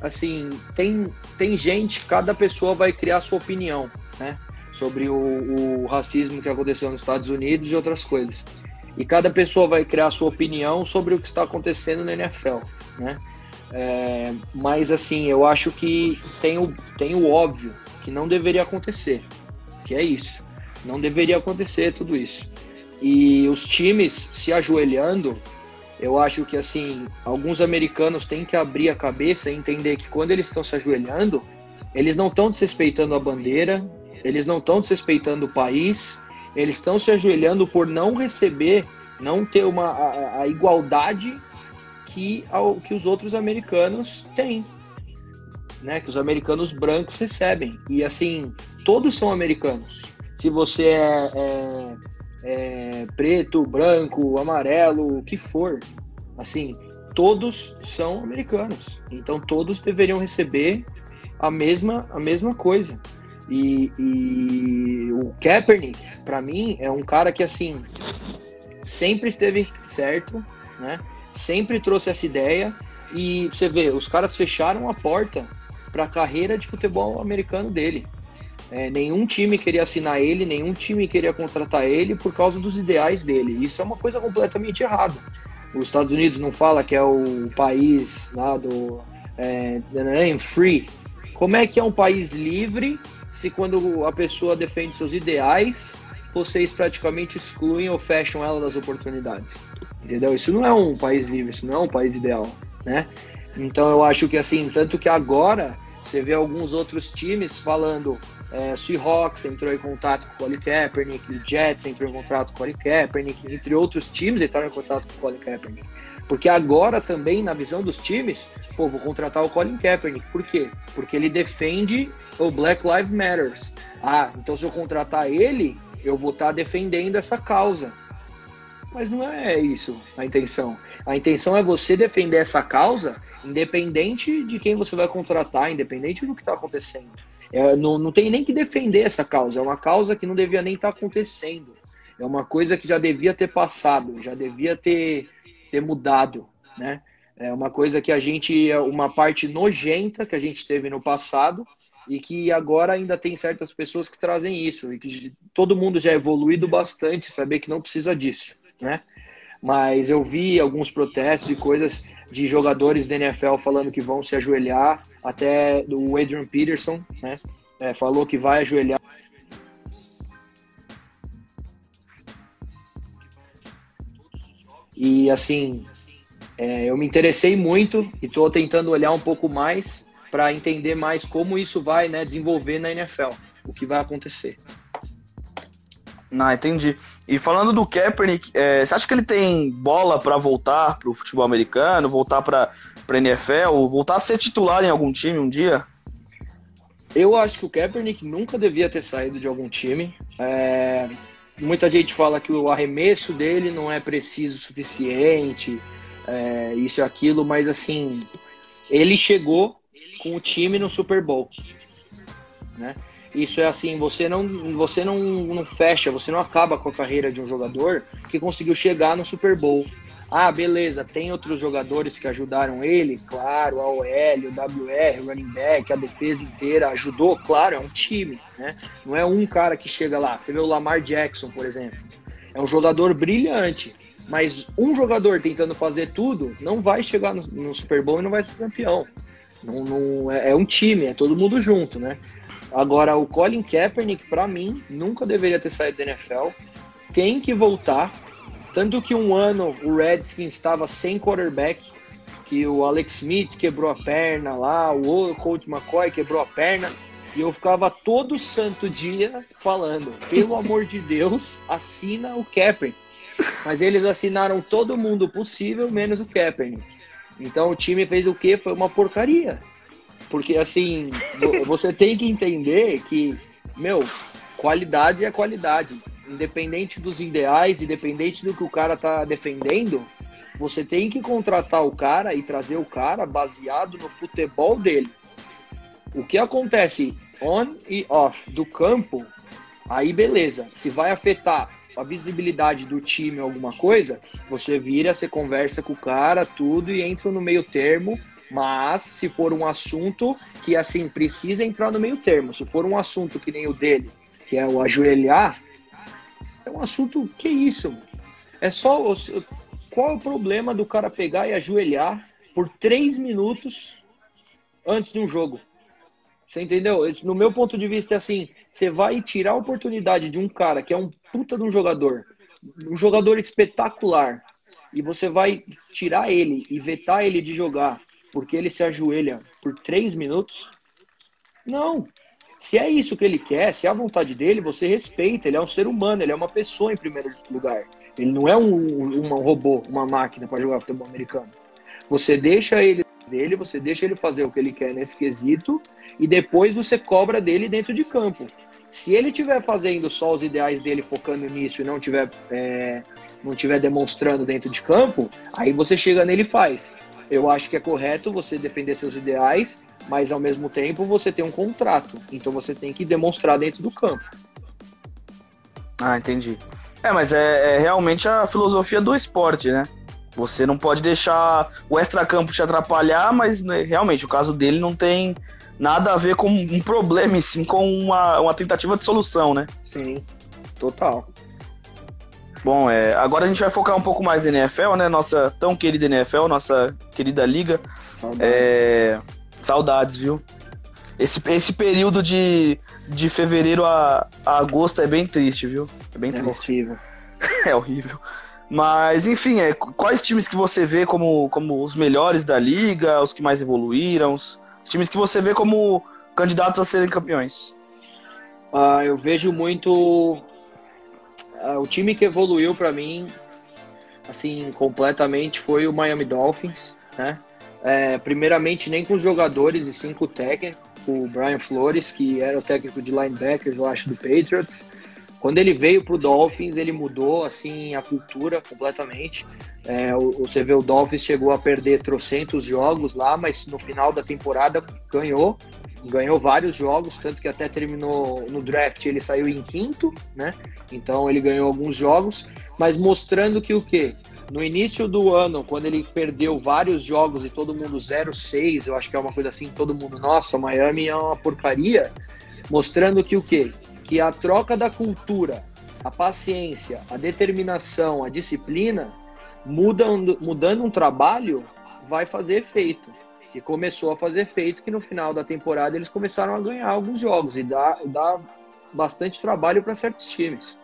S2: assim, tem, tem gente, cada pessoa vai criar sua opinião, né? Sobre o, o racismo que aconteceu nos Estados Unidos e outras coisas. E cada pessoa vai criar sua opinião sobre o que está acontecendo na NFL, né? É, mas assim, eu acho que tem o, tem o óbvio que não deveria acontecer, que é isso. Não deveria acontecer tudo isso. E os times se ajoelhando, eu acho que assim, alguns americanos têm que abrir a cabeça e entender que quando eles estão se ajoelhando, eles não estão desrespeitando a bandeira, eles não estão desrespeitando o país, eles estão se ajoelhando por não receber, não ter uma a, a igualdade que, ao, que os outros americanos têm, né? Que os americanos brancos recebem. E assim, todos são americanos. Se você é, é é, preto, branco, amarelo, o que for. Assim, todos são americanos. Então todos deveriam receber a mesma, a mesma coisa. E, e o Kaepernick, para mim, é um cara que assim sempre esteve certo, né? Sempre trouxe essa ideia e você vê, os caras fecharam a porta para a carreira de futebol americano dele. É, nenhum time queria assinar ele, nenhum time queria contratar ele por causa dos ideais dele. Isso é uma coisa completamente errada. Os Estados Unidos não fala que é o país lá do é, free. Como é que é um país livre se quando a pessoa defende seus ideais, vocês praticamente excluem ou fecham ela das oportunidades? Entendeu? Isso não é um país livre, isso não é um país ideal, né? Então eu acho que assim, tanto que agora você vê alguns outros times falando é, Seahawks entrou em contato com o Colin Kaepernick, Jets entrou em contato com o Colin Kaepernick, entre outros times entraram em contato com o Colin Kaepernick. Porque agora também, na visão dos times, pô, vou contratar o Colin Kaepernick. Por quê? Porque ele defende o Black Lives Matters. Ah, então se eu contratar ele, eu vou estar tá defendendo essa causa. Mas não é isso a intenção. A intenção é você defender essa causa, independente de quem você vai contratar, independente do que está acontecendo. É, não, não tem nem que defender essa causa, é uma causa que não devia nem estar tá acontecendo. É uma coisa que já devia ter passado, já devia ter, ter mudado, né? É uma coisa que a gente, é uma parte nojenta que a gente teve no passado e que agora ainda tem certas pessoas que trazem isso e que todo mundo já é evoluído bastante, saber que não precisa disso, né? Mas eu vi alguns protestos e coisas de jogadores da NFL falando que vão se ajoelhar, até o Adrian Peterson, né, é, falou que vai ajoelhar. E assim, é, eu me interessei muito e estou tentando olhar um pouco mais para entender mais como isso vai né, desenvolver na NFL, o que vai acontecer.
S1: Não, entendi. E falando do Kaepernick, é, você acha que ele tem bola para voltar para o futebol americano, voltar para a NFL, ou voltar a ser titular em algum time um dia?
S2: Eu acho que o Kaepernick nunca devia ter saído de algum time. É, muita gente fala que o arremesso dele não é preciso o suficiente, é, isso e aquilo, mas assim, ele chegou com o time no Super Bowl, né? Isso é assim, você não, você não, não fecha, você não acaba com a carreira de um jogador que conseguiu chegar no Super Bowl. Ah, beleza, tem outros jogadores que ajudaram ele, claro, a OL, o WR, o running back, a defesa inteira ajudou, claro, é um time, né? Não é um cara que chega lá. Você vê o Lamar Jackson, por exemplo. É um jogador brilhante, mas um jogador tentando fazer tudo não vai chegar no, no Super Bowl e não vai ser campeão. Não, não é, é, um time, é todo mundo junto, né? Agora, o Colin Kaepernick, para mim, nunca deveria ter saído da NFL. Tem que voltar. Tanto que um ano o Redskins estava sem quarterback, que o Alex Smith quebrou a perna lá, o Colt McCoy quebrou a perna. E eu ficava todo santo dia falando: pelo amor de Deus, assina o Kaepernick. Mas eles assinaram todo mundo possível, menos o Kaepernick. Então o time fez o quê? Foi uma porcaria. Porque, assim, você tem que entender que, meu, qualidade é qualidade. Independente dos ideais, independente do que o cara tá defendendo, você tem que contratar o cara e trazer o cara baseado no futebol dele. O que acontece on e off do campo, aí beleza. Se vai afetar a visibilidade do time alguma coisa, você vira, você conversa com o cara, tudo e entra no meio termo Mas se for um assunto que assim precisa entrar no meio termo, se for um assunto que nem o dele, que é o ajoelhar, é um assunto que isso. É só qual é o problema do cara pegar e ajoelhar por três minutos antes de um jogo? Você entendeu? No meu ponto de vista é assim, você vai tirar a oportunidade de um cara que é um puta de um jogador, um jogador espetacular, e você vai tirar ele e vetar ele de jogar porque ele se ajoelha por três minutos? Não. Se é isso que ele quer, se é a vontade dele, você respeita. Ele é um ser humano, ele é uma pessoa em primeiro lugar. Ele não é um, um robô, uma máquina para jogar futebol americano. Você deixa ele dele, você deixa ele fazer o que ele quer nesse quesito e depois você cobra dele dentro de campo. Se ele estiver fazendo só os ideais dele, focando nisso e não tiver, é, não tiver demonstrando dentro de campo, aí você chega nele e faz. Eu acho que é correto você defender seus ideais, mas ao mesmo tempo você tem um contrato. Então você tem que demonstrar dentro do campo.
S1: Ah, entendi. É, mas é, é realmente a filosofia do esporte, né? Você não pode deixar o extracampo te atrapalhar, mas né, realmente o caso dele não tem nada a ver com um problema, e sim com uma, uma tentativa de solução, né?
S2: Sim, total.
S1: Bom, é, agora a gente vai focar um pouco mais na NFL, né? Nossa tão querida NFL, nossa querida liga. Saudades, é, saudades viu? Esse, esse período de, de fevereiro a, a agosto é bem triste, viu? É bem
S2: é
S1: triste.
S2: Horrível.
S1: é horrível. Mas, enfim, é, quais times que você vê como, como os melhores da liga, os que mais evoluíram, os times que você vê como candidatos a serem campeões?
S2: Ah, eu vejo muito. Ah, o time que evoluiu para mim, assim, completamente foi o Miami Dolphins, né? É, primeiramente, nem com os jogadores, e sim com o técnico, o Brian Flores, que era o técnico de linebackers, eu acho, do Patriots. Quando ele veio para o Dolphins, ele mudou assim a cultura completamente. É, você vê o Dolphins chegou a perder trocentos jogos lá, mas no final da temporada ganhou, ganhou vários jogos, tanto que até terminou no draft ele saiu em quinto, né? Então ele ganhou alguns jogos, mas mostrando que o quê? No início do ano, quando ele perdeu vários jogos e todo mundo 0-6, eu acho que é uma coisa assim, todo mundo, nossa, Miami é uma porcaria, mostrando que o quê? que a troca da cultura, a paciência, a determinação, a disciplina, mudando, mudando um trabalho, vai fazer efeito. E começou a fazer efeito que no final da temporada eles começaram a ganhar alguns jogos e dá, dá bastante trabalho para certos times.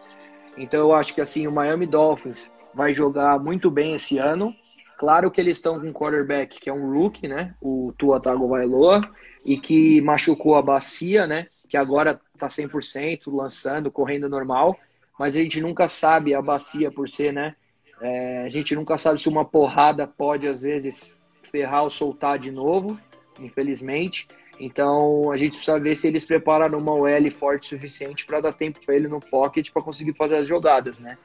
S2: Então eu acho que assim o Miami Dolphins vai jogar muito bem esse ano. Claro que eles estão com um quarterback que é um rookie, né? O Tua Tagovailoa e que machucou a bacia, né? Que agora tá 100%, lançando, correndo normal, mas a gente nunca sabe a bacia por ser, né? É, a gente nunca sabe se uma porrada pode, às vezes, ferrar ou soltar de novo, infelizmente. Então a gente precisa ver se eles prepararam uma OL forte o suficiente para dar tempo para ele no pocket para conseguir fazer as jogadas, né?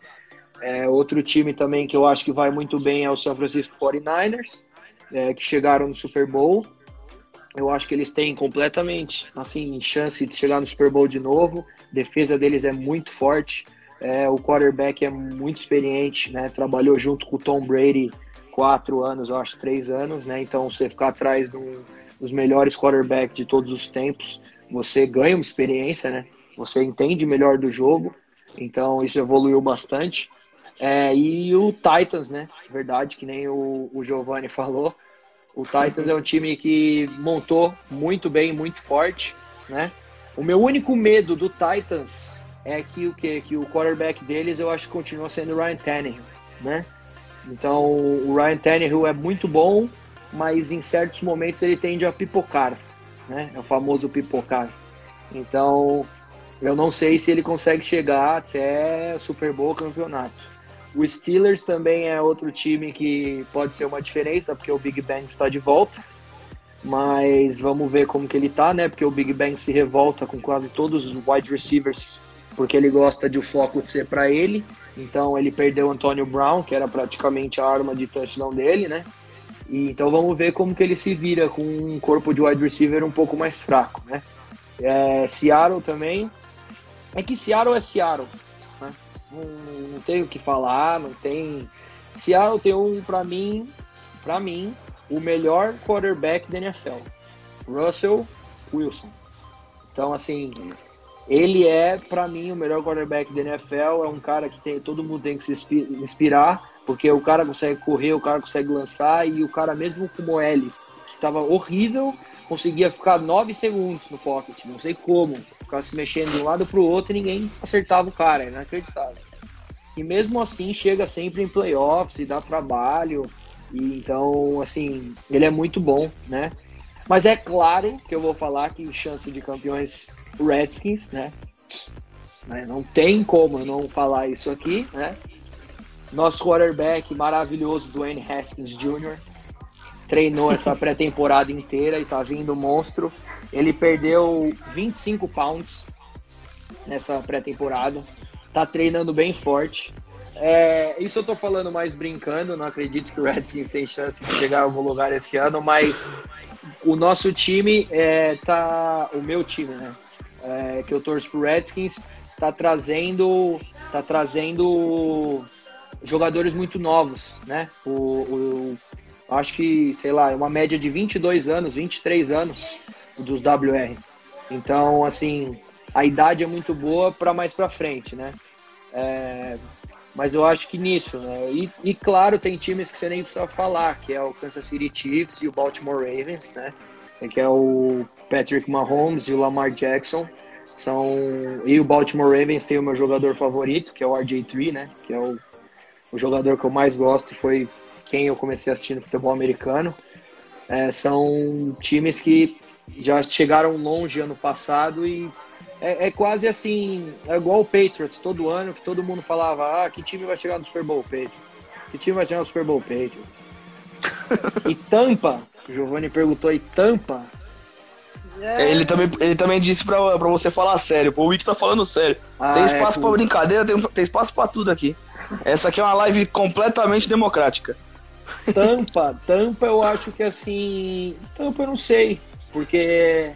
S2: É, outro time também que eu acho que vai muito bem é o San Francisco 49ers, é, que chegaram no Super Bowl eu acho que eles têm completamente assim chance de chegar no Super Bowl de novo. A defesa deles é muito forte. É, o quarterback é muito experiente, né? Trabalhou junto com o Tom Brady quatro anos, eu acho três anos, né? Então você ficar atrás dos melhores quarterbacks de todos os tempos, você ganha uma experiência, né? Você entende melhor do jogo. Então isso evoluiu bastante. É, e o Titans, né? Verdade, que nem o, o Giovanni falou. O Titans é um time que montou muito bem, muito forte, né? O meu único medo do Titans é que o que que o quarterback deles eu acho que continua sendo o Ryan Tannehill, né? Então o Ryan Tannehill é muito bom, mas em certos momentos ele tende a pipocar, né? É o famoso pipocar. Então eu não sei se ele consegue chegar até Super Bowl campeonato. O Steelers também é outro time que pode ser uma diferença, porque o Big Bang está de volta. Mas vamos ver como que ele tá, né? Porque o Big Bang se revolta com quase todos os wide receivers, porque ele gosta de o foco de ser para ele. Então ele perdeu o Antonio Brown, que era praticamente a arma de touchdown dele, né? E, então vamos ver como que ele se vira com um corpo de wide receiver um pouco mais fraco, né? É, Seattle também. É que Seattle é Seattle não, não tem o que falar, não tem. Seattle tem um, para mim, para mim, o melhor quarterback da NFL, Russell Wilson. Então, assim, ele é, para mim, o melhor quarterback da NFL. É um cara que tem, todo mundo tem que se inspirar, porque o cara consegue correr, o cara consegue lançar, e o cara, mesmo com o L, que estava horrível, conseguia ficar 9 segundos no pocket. Não sei como. Ficava se mexendo de um lado para o outro e ninguém acertava o cara. É inacreditável. E mesmo assim, chega sempre em playoffs e dá trabalho. E então, assim, ele é muito bom, né? Mas é claro que eu vou falar que chance de campeões Redskins, né? né? Não tem como eu não falar isso aqui, né? Nosso quarterback maravilhoso, Dwayne Haskins Jr., treinou essa pré-temporada inteira e tá vindo monstro. Ele perdeu 25 pounds nessa pré-temporada. Tá treinando bem forte. É, isso eu tô falando mais brincando, não acredito que o Redskins tem chance de chegar a algum lugar esse ano, mas o nosso time é, tá. O meu time, né? É, que eu torço pro Redskins, tá trazendo. tá trazendo jogadores muito novos, né? O, o, acho que, sei lá, é uma média de 22 anos, 23 anos dos WR. Então, assim, a idade é muito boa para mais para frente, né? É, mas eu acho que nisso, né? E, e, claro, tem times que você nem precisa falar, que é o Kansas City Chiefs e o Baltimore Ravens, né? Que é o Patrick Mahomes e o Lamar Jackson. São... E o Baltimore Ravens tem o meu jogador favorito, que é o RJ3, né? Que é o, o jogador que eu mais gosto e foi quem eu comecei assistindo futebol americano. É, são times que já chegaram longe ano passado e é, é, quase assim, é igual o Patriots todo ano, que todo mundo falava, ah, que time vai chegar no Super Bowl, Patriots? Que time vai chegar no Super Bowl, Patriots? e Tampa, o Giovanni perguntou, e Tampa?
S1: É... Ele, também, ele também disse pra, pra você falar sério, o Wick tá falando sério. Ah, tem é, espaço é, pra brincadeira, tem, tem espaço pra tudo aqui. Essa aqui é uma live completamente democrática.
S2: Tampa, Tampa eu acho que assim. Tampa eu não sei, porque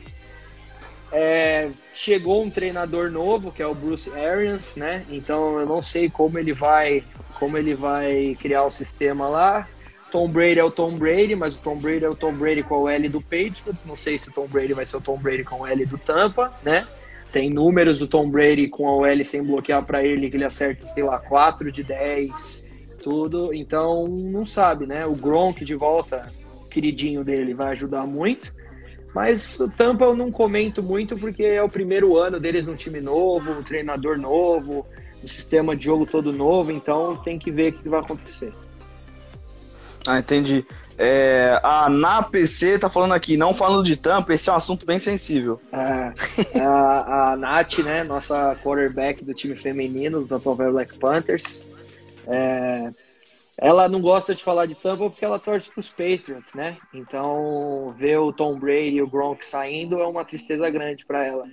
S2: é, chegou um treinador novo, que é o Bruce Arians, né? Então eu não sei como ele vai, como ele vai criar o sistema lá. Tom Brady é o Tom Brady, mas o Tom Brady é o Tom Brady com o L do Patriots. Não sei se o Tom Brady vai ser o Tom Brady com o L do Tampa, né? Tem números do Tom Brady com a L sem bloquear para ele, que ele acerta, sei lá, 4 de 10, tudo. Então, não sabe, né? O Gronk de volta, queridinho dele, vai ajudar muito. Mas o Tampa eu não comento muito porque é o primeiro ano deles num time novo, um treinador novo, um sistema de jogo todo novo, então tem que ver o que vai acontecer.
S1: Ah, entendi. É, a NAPC tá falando aqui, não falando de Tampa, esse é um assunto bem sensível.
S2: É, a, a Nath, né, nossa quarterback do time feminino do Tampa Bay Black Panthers, é, ela não gosta de falar de Tampa porque ela torce para os Patriots, né? Então, ver o Tom Brady e o Gronk saindo é uma tristeza grande para ela.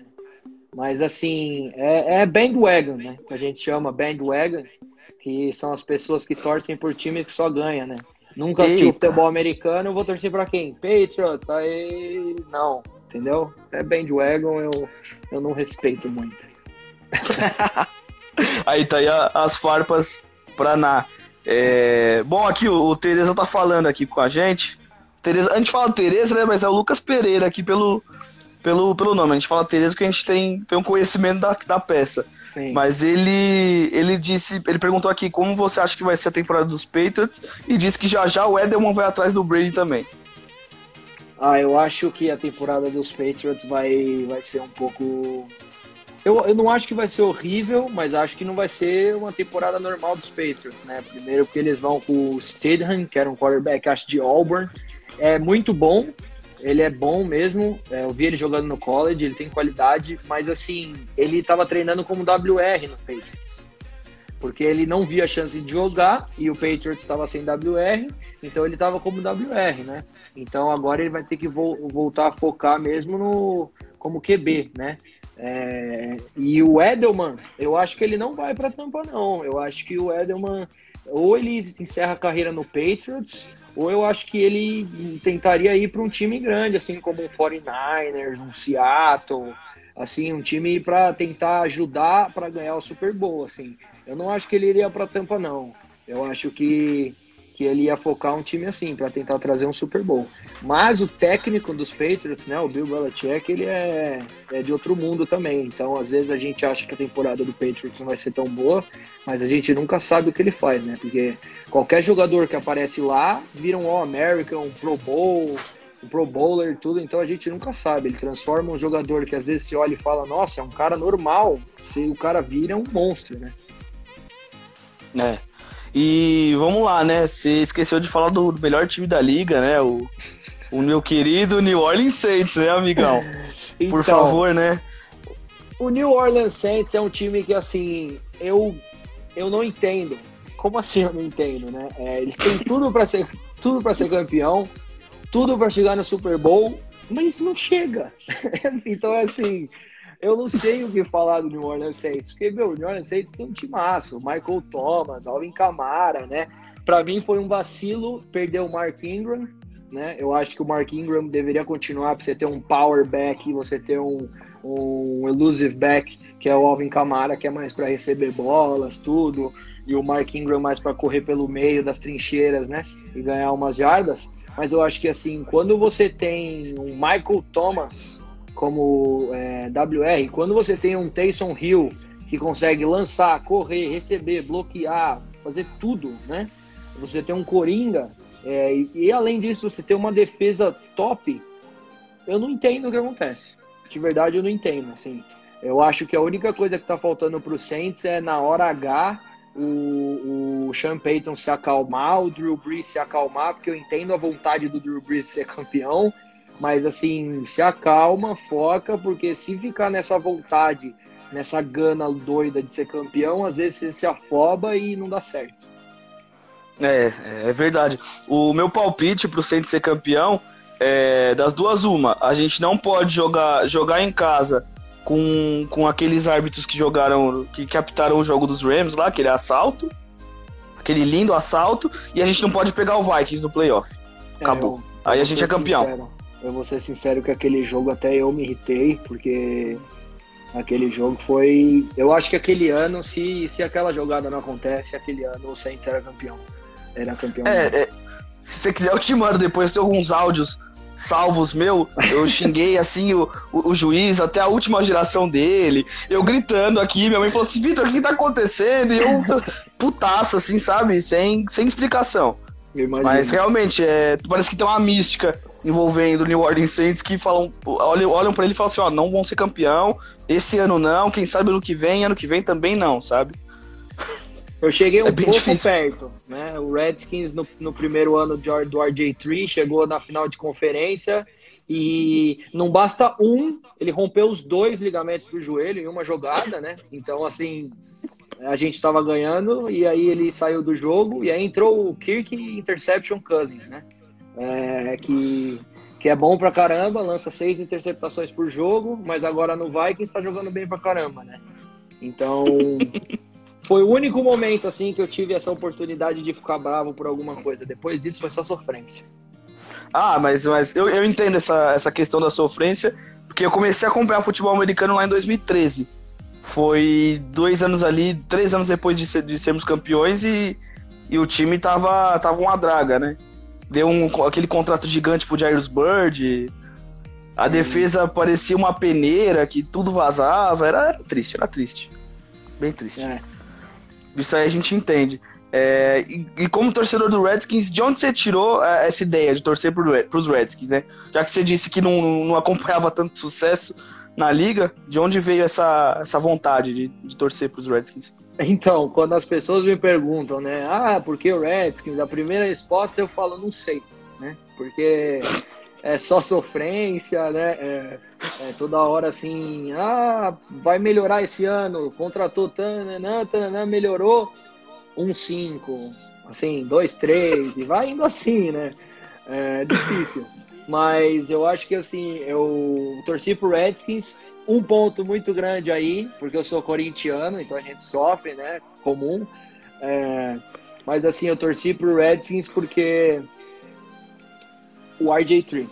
S2: Mas, assim, é, é bandwagon, né? Que a gente chama bandwagon, que são as pessoas que torcem por time que só ganha, né? Nunca assistiu futebol americano, eu vou torcer para quem? Patriots? Aí, não, entendeu? É bandwagon, eu, eu não respeito muito.
S1: aí tá aí as farpas pra na. É, bom, aqui o, o Tereza tá falando aqui com a gente. Tereza, a gente fala Tereza, né? Mas é o Lucas Pereira aqui pelo, pelo, pelo nome. A gente fala Tereza porque a gente tem, tem um conhecimento da, da peça. Sim. Mas ele ele disse, ele perguntou aqui como você acha que vai ser a temporada dos Patriots e disse que já já o Edelman vai atrás do Brady também.
S2: Ah, eu acho que a temporada dos Patriots vai, vai ser um pouco eu, eu não acho que vai ser horrível, mas acho que não vai ser uma temporada normal dos Patriots, né? Primeiro porque eles vão com o Stidham, que era um quarterback, acho, de Auburn. É muito bom, ele é bom mesmo. É, eu vi ele jogando no college, ele tem qualidade, mas assim, ele estava treinando como WR no Patriots. Porque ele não via a chance de jogar e o Patriots estava sem WR, então ele estava como WR, né? Então agora ele vai ter que vo voltar a focar mesmo no como QB, né? É, e o Edelman, eu acho que ele não vai para Tampa, não. Eu acho que o Edelman, ou ele encerra a carreira no Patriots, ou eu acho que ele tentaria ir para um time grande, assim como um 49ers, um Seattle, assim, um time para tentar ajudar para ganhar o Super Bowl, assim. Eu não acho que ele iria para Tampa, não. Eu acho que que ele ia focar um time assim, para tentar trazer um Super Bowl. Mas o técnico dos Patriots, né, o Bill Belichick, ele é, é de outro mundo também. Então, às vezes a gente acha que a temporada do Patriots não vai ser tão boa, mas a gente nunca sabe o que ele faz, né? Porque qualquer jogador que aparece lá vira um All-American, um Pro Bowl, um Pro Bowler, tudo. Então a gente nunca sabe. Ele transforma um jogador que às vezes se olha e fala, nossa, é um cara normal. Se o cara vira um monstro, né?
S1: É. E vamos lá, né? Você esqueceu de falar do melhor time da liga, né? O, o meu querido New Orleans Saints, né, amigão? então, Por favor, né?
S2: O New Orleans Saints é um time que, assim, eu, eu não entendo. Como assim eu não entendo, né? É, eles têm tudo para ser tudo para ser campeão, tudo para chegar no Super Bowl, mas não chega. então, é assim, eu não sei o que falar do New Orleans Saints, porque, meu, o New Orleans Saints tem um timaço, Michael Thomas, Alvin Kamara, né? Para mim foi um vacilo perder o Mark Ingram, né? Eu acho que o Mark Ingram deveria continuar para você ter um power back, você ter um, um elusive back, que é o Alvin Kamara, que é mais para receber bolas, tudo, e o Mark Ingram mais para correr pelo meio das trincheiras, né? E ganhar umas jardas. Mas eu acho que assim, quando você tem um Michael Thomas como é, WR, quando você tem um Taysom Hill que consegue lançar, correr, receber, bloquear, fazer tudo, né? Você tem um Coringa é, e, e, além disso você tem uma defesa top. Eu não entendo o que acontece. De verdade eu não entendo, assim. Eu acho que a única coisa que tá faltando pro Saints é na hora H o, o Sean Payton se acalmar, o Drew Brees se acalmar, porque eu entendo a vontade do Drew Brees ser campeão, mas assim, se acalma, foca, porque se ficar nessa vontade, nessa gana doida de ser campeão, às vezes você se afoba e não dá certo.
S1: É, é verdade. O meu palpite pro Saints ser campeão é das duas uma. A gente não pode jogar, jogar em casa com, com aqueles árbitros que jogaram, que captaram o jogo dos Rams lá, aquele assalto, aquele lindo assalto, e a gente não pode pegar o Vikings no playoff. É, Acabou. É, eu, Aí a gente é campeão.
S2: Sincero. Eu vou ser sincero que aquele jogo até eu me irritei, porque aquele jogo foi. Eu acho que aquele ano, se, se aquela jogada não acontece, aquele ano o Saints era campeão. Era campeão.
S1: É, é, se você quiser, eu te mando depois, tem alguns áudios salvos meu, eu xinguei assim o, o, o, juiz até a última geração dele, eu gritando aqui, minha mãe falou assim, Vitor, o que tá acontecendo? E eu putaço, assim, sabe? Sem, sem explicação. Mas realmente, é, parece que tem uma mística envolvendo o New Orleans Saints que falam, olham, olham para ele e falam assim, ó, não vão ser campeão, esse ano não, quem sabe ano que vem, ano que vem também não, sabe?
S2: Eu cheguei um é pouco difícil. perto, né? O Redskins no, no primeiro ano do RJ3 chegou na final de conferência e não basta um, ele rompeu os dois ligamentos do joelho em uma jogada, né? Então, assim, a gente estava ganhando e aí ele saiu do jogo e aí entrou o Kirk Interception Cousins, né? É, que, que é bom pra caramba, lança seis interceptações por jogo, mas agora no Vikings está jogando bem pra caramba, né? Então, foi o único momento assim que eu tive essa oportunidade de ficar bravo por alguma coisa. Depois disso foi só sofrência.
S1: Ah, mas, mas eu, eu entendo essa, essa questão da sofrência, porque eu comecei a acompanhar futebol americano lá em 2013. Foi dois anos ali, três anos depois de, ser, de sermos campeões e, e o time tava, tava uma draga, né? Deu um, aquele contrato gigante pro Jairus Bird. A hum. defesa parecia uma peneira que tudo vazava. Era, era triste, era triste. Bem triste. É. Isso aí a gente entende. É, e, e, como torcedor do Redskins, de onde você tirou é, essa ideia de torcer para os Redskins, né? Já que você disse que não, não acompanhava tanto sucesso na liga, de onde veio essa, essa vontade de, de torcer para os Redskins?
S2: Então, quando as pessoas me perguntam, né, ah, por que o Redskins? A primeira resposta eu falo, não sei, né? Porque é só sofrência, né? É, é toda hora assim, ah, vai melhorar esse ano, contratou tananã, tananã, melhorou um 5, assim, dois, três, e vai indo assim, né? É difícil. Mas eu acho que assim, eu torci pro Redskins um ponto muito grande aí, porque eu sou corintiano, então a gente sofre, né? Comum. É, mas assim, eu torci pro Redskins porque o RJ3.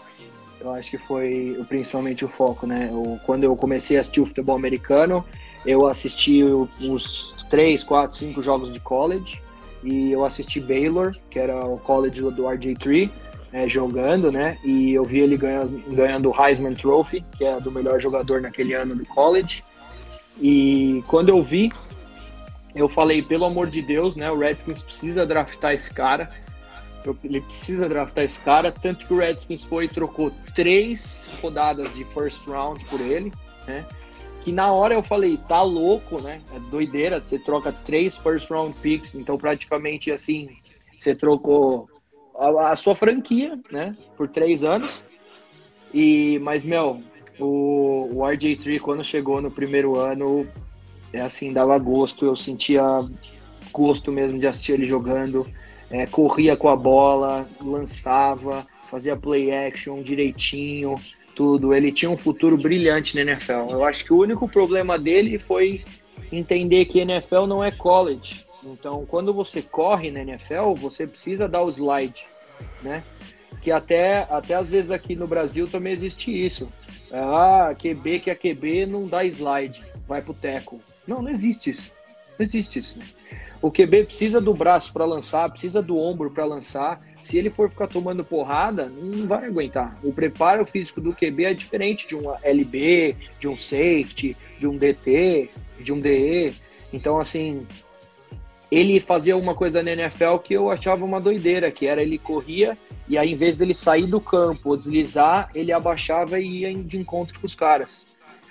S2: Eu acho que foi principalmente o foco, né? Eu, quando eu comecei a assistir o futebol americano, eu assisti uns 3, 4, 5 jogos de college. e eu assisti Baylor, que era o college do RJ3, é, jogando, né? E eu vi ele ganhando, ganhando o Heisman Trophy, que é do melhor jogador naquele ano do college. E quando eu vi, eu falei, pelo amor de Deus, né? O Redskins precisa draftar esse cara. Ele precisa draftar esse cara. Tanto que o Redskins foi e trocou três rodadas de first round por ele, né? Que na hora eu falei, tá louco, né? É doideira. Você troca três first round picks, então praticamente assim, você trocou a, a, sua franquia, né? Por três anos. E, mas, meu, o, o RJ3, quando chegou no primeiro ano, é assim, dava gosto. Eu sentia gosto mesmo de assistir ele jogando. É, corria com a bola, lançava, fazia play action direitinho, tudo. Ele tinha um futuro brilhante na NFL. Eu acho que o único problema dele foi entender que NFL não é college. Então, quando você corre na NFL, você precisa dar o slide, né? Que até, até às vezes aqui no Brasil também existe isso. Ah, QB que é QB não dá slide, vai pro teco. Não, não existe isso. Não existe isso. Né? O QB precisa do braço para lançar, precisa do ombro para lançar. Se ele for ficar tomando porrada, não vai aguentar. O preparo físico do QB é diferente de um LB, de um safety, de um DT, de um DE. Então, assim, ele fazia uma coisa na NFL que eu achava uma doideira, que era ele corria e aí em vez dele sair do campo ou deslizar, ele abaixava e ia de encontro com os caras.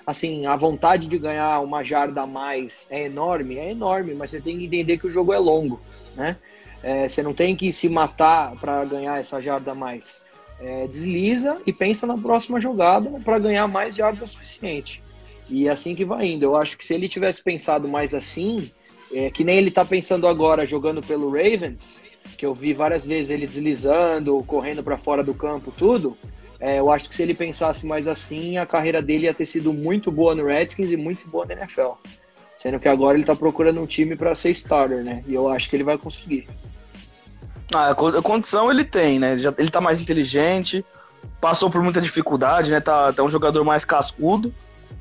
S2: Assim, a vontade de ganhar uma jarda a mais é enorme, é enorme, mas você tem que entender que o jogo é longo, né? É, você não tem que se matar para ganhar essa jarda a mais. É, desliza e pensa na próxima jogada para ganhar mais jarda o suficiente. E é assim que vai indo. Eu acho que se ele tivesse pensado mais assim, é, que nem ele tá pensando agora jogando pelo Ravens, que eu vi várias vezes ele deslizando, correndo para fora do campo, tudo. É, eu acho que se ele pensasse mais assim, a carreira dele ia ter sido muito boa no Redskins e muito boa na NFL. Sendo que agora ele tá procurando um time para ser starter, né? E eu acho que ele vai conseguir.
S1: Ah, a condição ele tem, né? Ele, tá mais inteligente, passou por muita dificuldade, né? Tá, tá um jogador mais cascudo.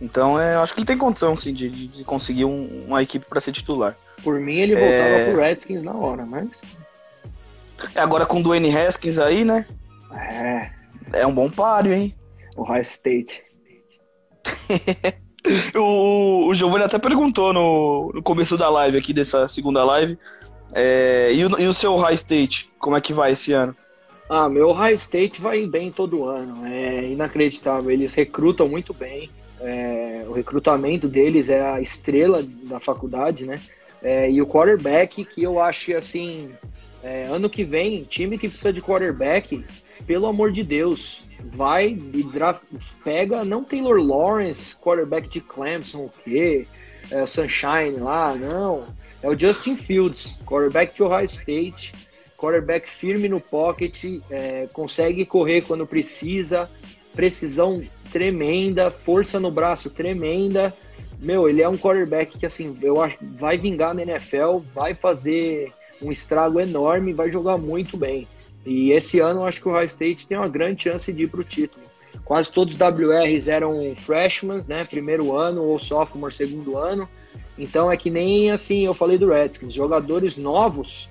S1: Então, é, eu acho que ele tem condição, sim, de, de conseguir um, uma equipe para ser titular.
S2: Por mim, ele voltava é... pro Redskins na hora, mas.
S1: É, agora com o Dwayne Haskins aí, né?
S2: É.
S1: É um bom páreo, hein?
S2: O High State.
S1: o, o Giovanni até perguntou no, no começo da live aqui, dessa segunda live. É, e, o, e o seu High State, como é que vai esse ano?
S2: Ah, meu High State vai bem todo ano. É inacreditável. Eles recrutam muito bem. É, o recrutamento deles é a estrela da faculdade, né? É, e o quarterback, que eu acho assim, é, ano que vem, time que precisa de quarterback, pelo amor de Deus, vai e pega, não Taylor Lawrence, quarterback de Clemson, o quê? É, Sunshine lá, não. É o Justin Fields, quarterback de Ohio State, quarterback firme no pocket, é, consegue correr quando precisa, precisão tremenda, força no braço tremenda. Meu, ele é um quarterback que, assim, eu acho vai vingar na NFL, vai fazer um estrago enorme, vai jogar muito bem. E esse ano eu acho que o High State tem uma grande chance de ir para o título. Quase todos os WRs eram freshmen, né? Primeiro ano, ou sophomore, segundo ano. Então é que nem assim, eu falei do Redskins, jogadores novos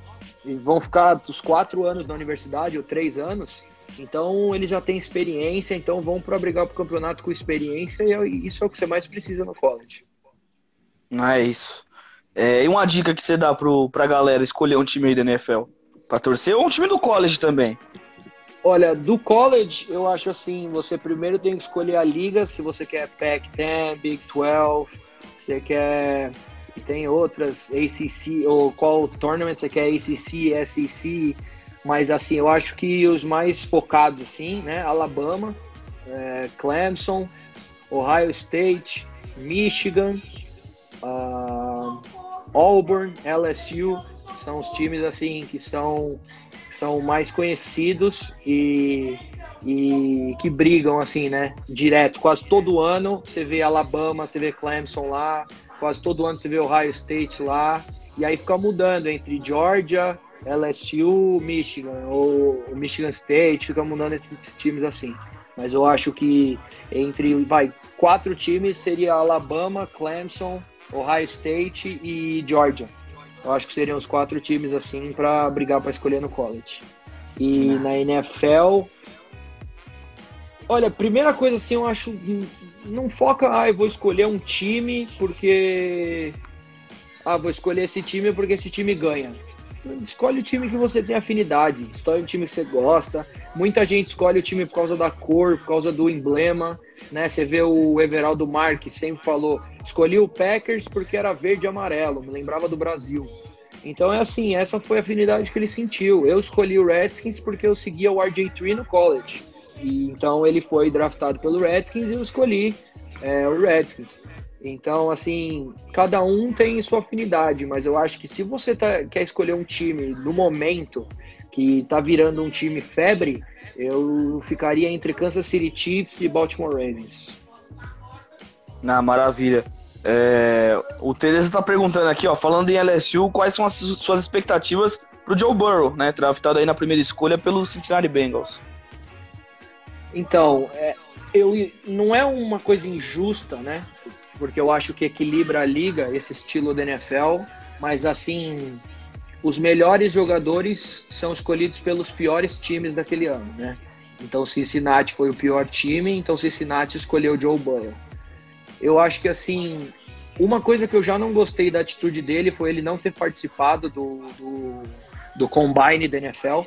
S2: vão ficar os quatro anos na universidade, ou três anos, então ele já tem experiência, então vão para brigar pro campeonato com experiência e é isso é o que você mais precisa no college.
S1: Ah, é isso. É, e uma dica que você dá pro, pra galera escolher um time aí da NFL? Pra torcer ou um time do college também?
S2: Olha, do college, eu acho assim, você primeiro tem que escolher a liga, se você quer Pac-10, Big 12, você quer... E tem outras, ACC, ou qual tournament você quer, ACC, SEC, mas assim, eu acho que os mais focados, assim, né? Alabama, é, Clemson, Ohio State, Michigan, uh, Auburn, LSU, são os times assim que são, são mais conhecidos e, e que brigam assim, né? Direto, quase todo ano você vê Alabama, você vê Clemson lá, quase todo ano você vê Ohio State lá, e aí fica mudando entre Georgia, LSU, Michigan, ou Michigan State, fica mudando esses times assim. Mas eu acho que entre vai, quatro times seria Alabama, Clemson, Ohio State e Georgia. Eu acho que seriam os quatro times assim para brigar para escolher no college. E na NFL, olha, primeira coisa assim, eu acho não foca, ah, eu vou escolher um time porque ah, vou escolher esse time porque esse time ganha. Escolhe o time que você tem afinidade, escolhe o time que você gosta. Muita gente escolhe o time por causa da cor, por causa do emblema, né? Você vê o Everaldo Marques sempre falou, escolhi o Packers porque era verde e amarelo, me lembrava do Brasil. Então é assim, essa foi a afinidade que ele sentiu. Eu escolhi o Redskins porque eu seguia o RJ3 no college. E, então ele foi draftado pelo Redskins e eu escolhi é, o Redskins. Então, assim, cada um tem sua afinidade, mas eu acho que se você tá, quer escolher um time no momento que tá virando um time febre, eu ficaria entre Kansas City Chiefs e Baltimore Ravens.
S1: Na maravilha. É, o Teresa está perguntando aqui, ó, falando em LSU, quais são as suas expectativas para o Joe Burrow, né, draftado aí na primeira escolha pelo Cincinnati Bengals?
S2: Então, é, eu, não é uma coisa injusta, né? Porque eu acho que equilibra a liga, esse estilo da NFL, mas assim, os melhores jogadores são escolhidos pelos piores times daquele ano, né? Então Cincinnati foi o pior time, então Cincinnati escolheu Joe Burrow. Eu acho que assim, uma coisa que eu já não gostei da atitude dele foi ele não ter participado do, do, do combine da NFL.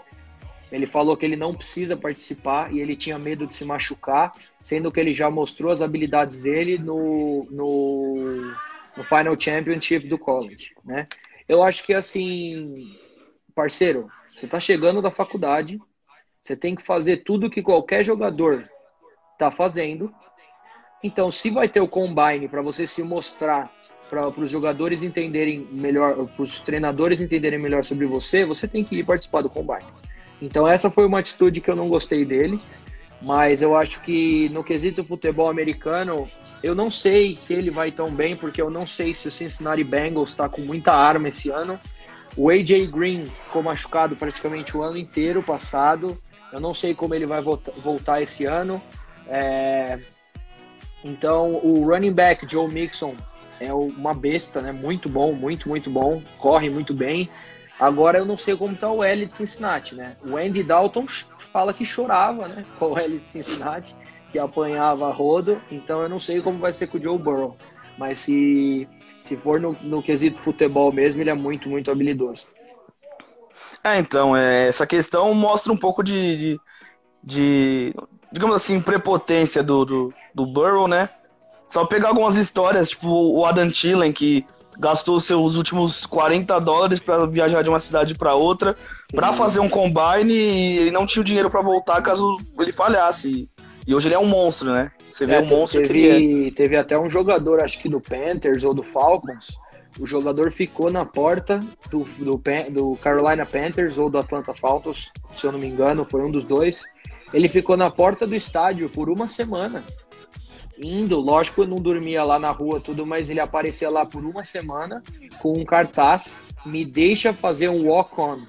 S2: Ele falou que ele não precisa participar e ele tinha medo de se machucar, sendo que ele já mostrou as habilidades dele no, no, no Final Championship do college, né? Eu acho que assim, parceiro, você tá chegando da faculdade, você tem que fazer tudo que qualquer jogador tá fazendo então, se vai ter o combine para você se mostrar para os jogadores entenderem melhor, para os treinadores entenderem melhor sobre você, você tem que ir participar do combine. Então, essa foi uma atitude que eu não gostei dele, mas eu acho que no quesito futebol americano, eu não sei se ele vai tão bem, porque eu não sei se o Cincinnati Bengals está com muita arma esse ano. O AJ Green ficou machucado praticamente o ano inteiro passado. Eu não sei como ele vai voltar esse ano. É, então, o running back Joe Mixon é uma besta, né? Muito bom, muito, muito bom. Corre muito bem. Agora eu não sei como tá o L de Cincinnati, né? O Andy Dalton fala que chorava, né? Com o L de Cincinnati, que apanhava rodo. Então eu não sei como vai ser com o Joe Burrow. Mas se, se for no, no quesito futebol mesmo, ele é muito, muito habilidoso.
S1: É, então, é, essa questão mostra um pouco de, de, de digamos assim, prepotência do, do, do Burrow, né? Só pegar algumas histórias, tipo o Adam Thielen, que gastou seus últimos 40 dólares para viajar de uma cidade para outra para fazer um combine e ele não tinha o dinheiro para voltar caso ele falhasse. E hoje ele é um monstro, né? Você vê é, um monstro
S2: teve,
S1: que ele
S2: é. Teve até um jogador, acho que do Panthers ou do Falcons, o jogador ficou na porta do, do, do Carolina Panthers ou do Atlanta Falcons, se eu não me engano, foi um dos dois. Ele ficou na porta do estádio por uma semana. Indo, lógico, eu não dormia lá na rua tudo, mas ele aparecia lá por uma semana com um cartaz, me deixa fazer um walk-on,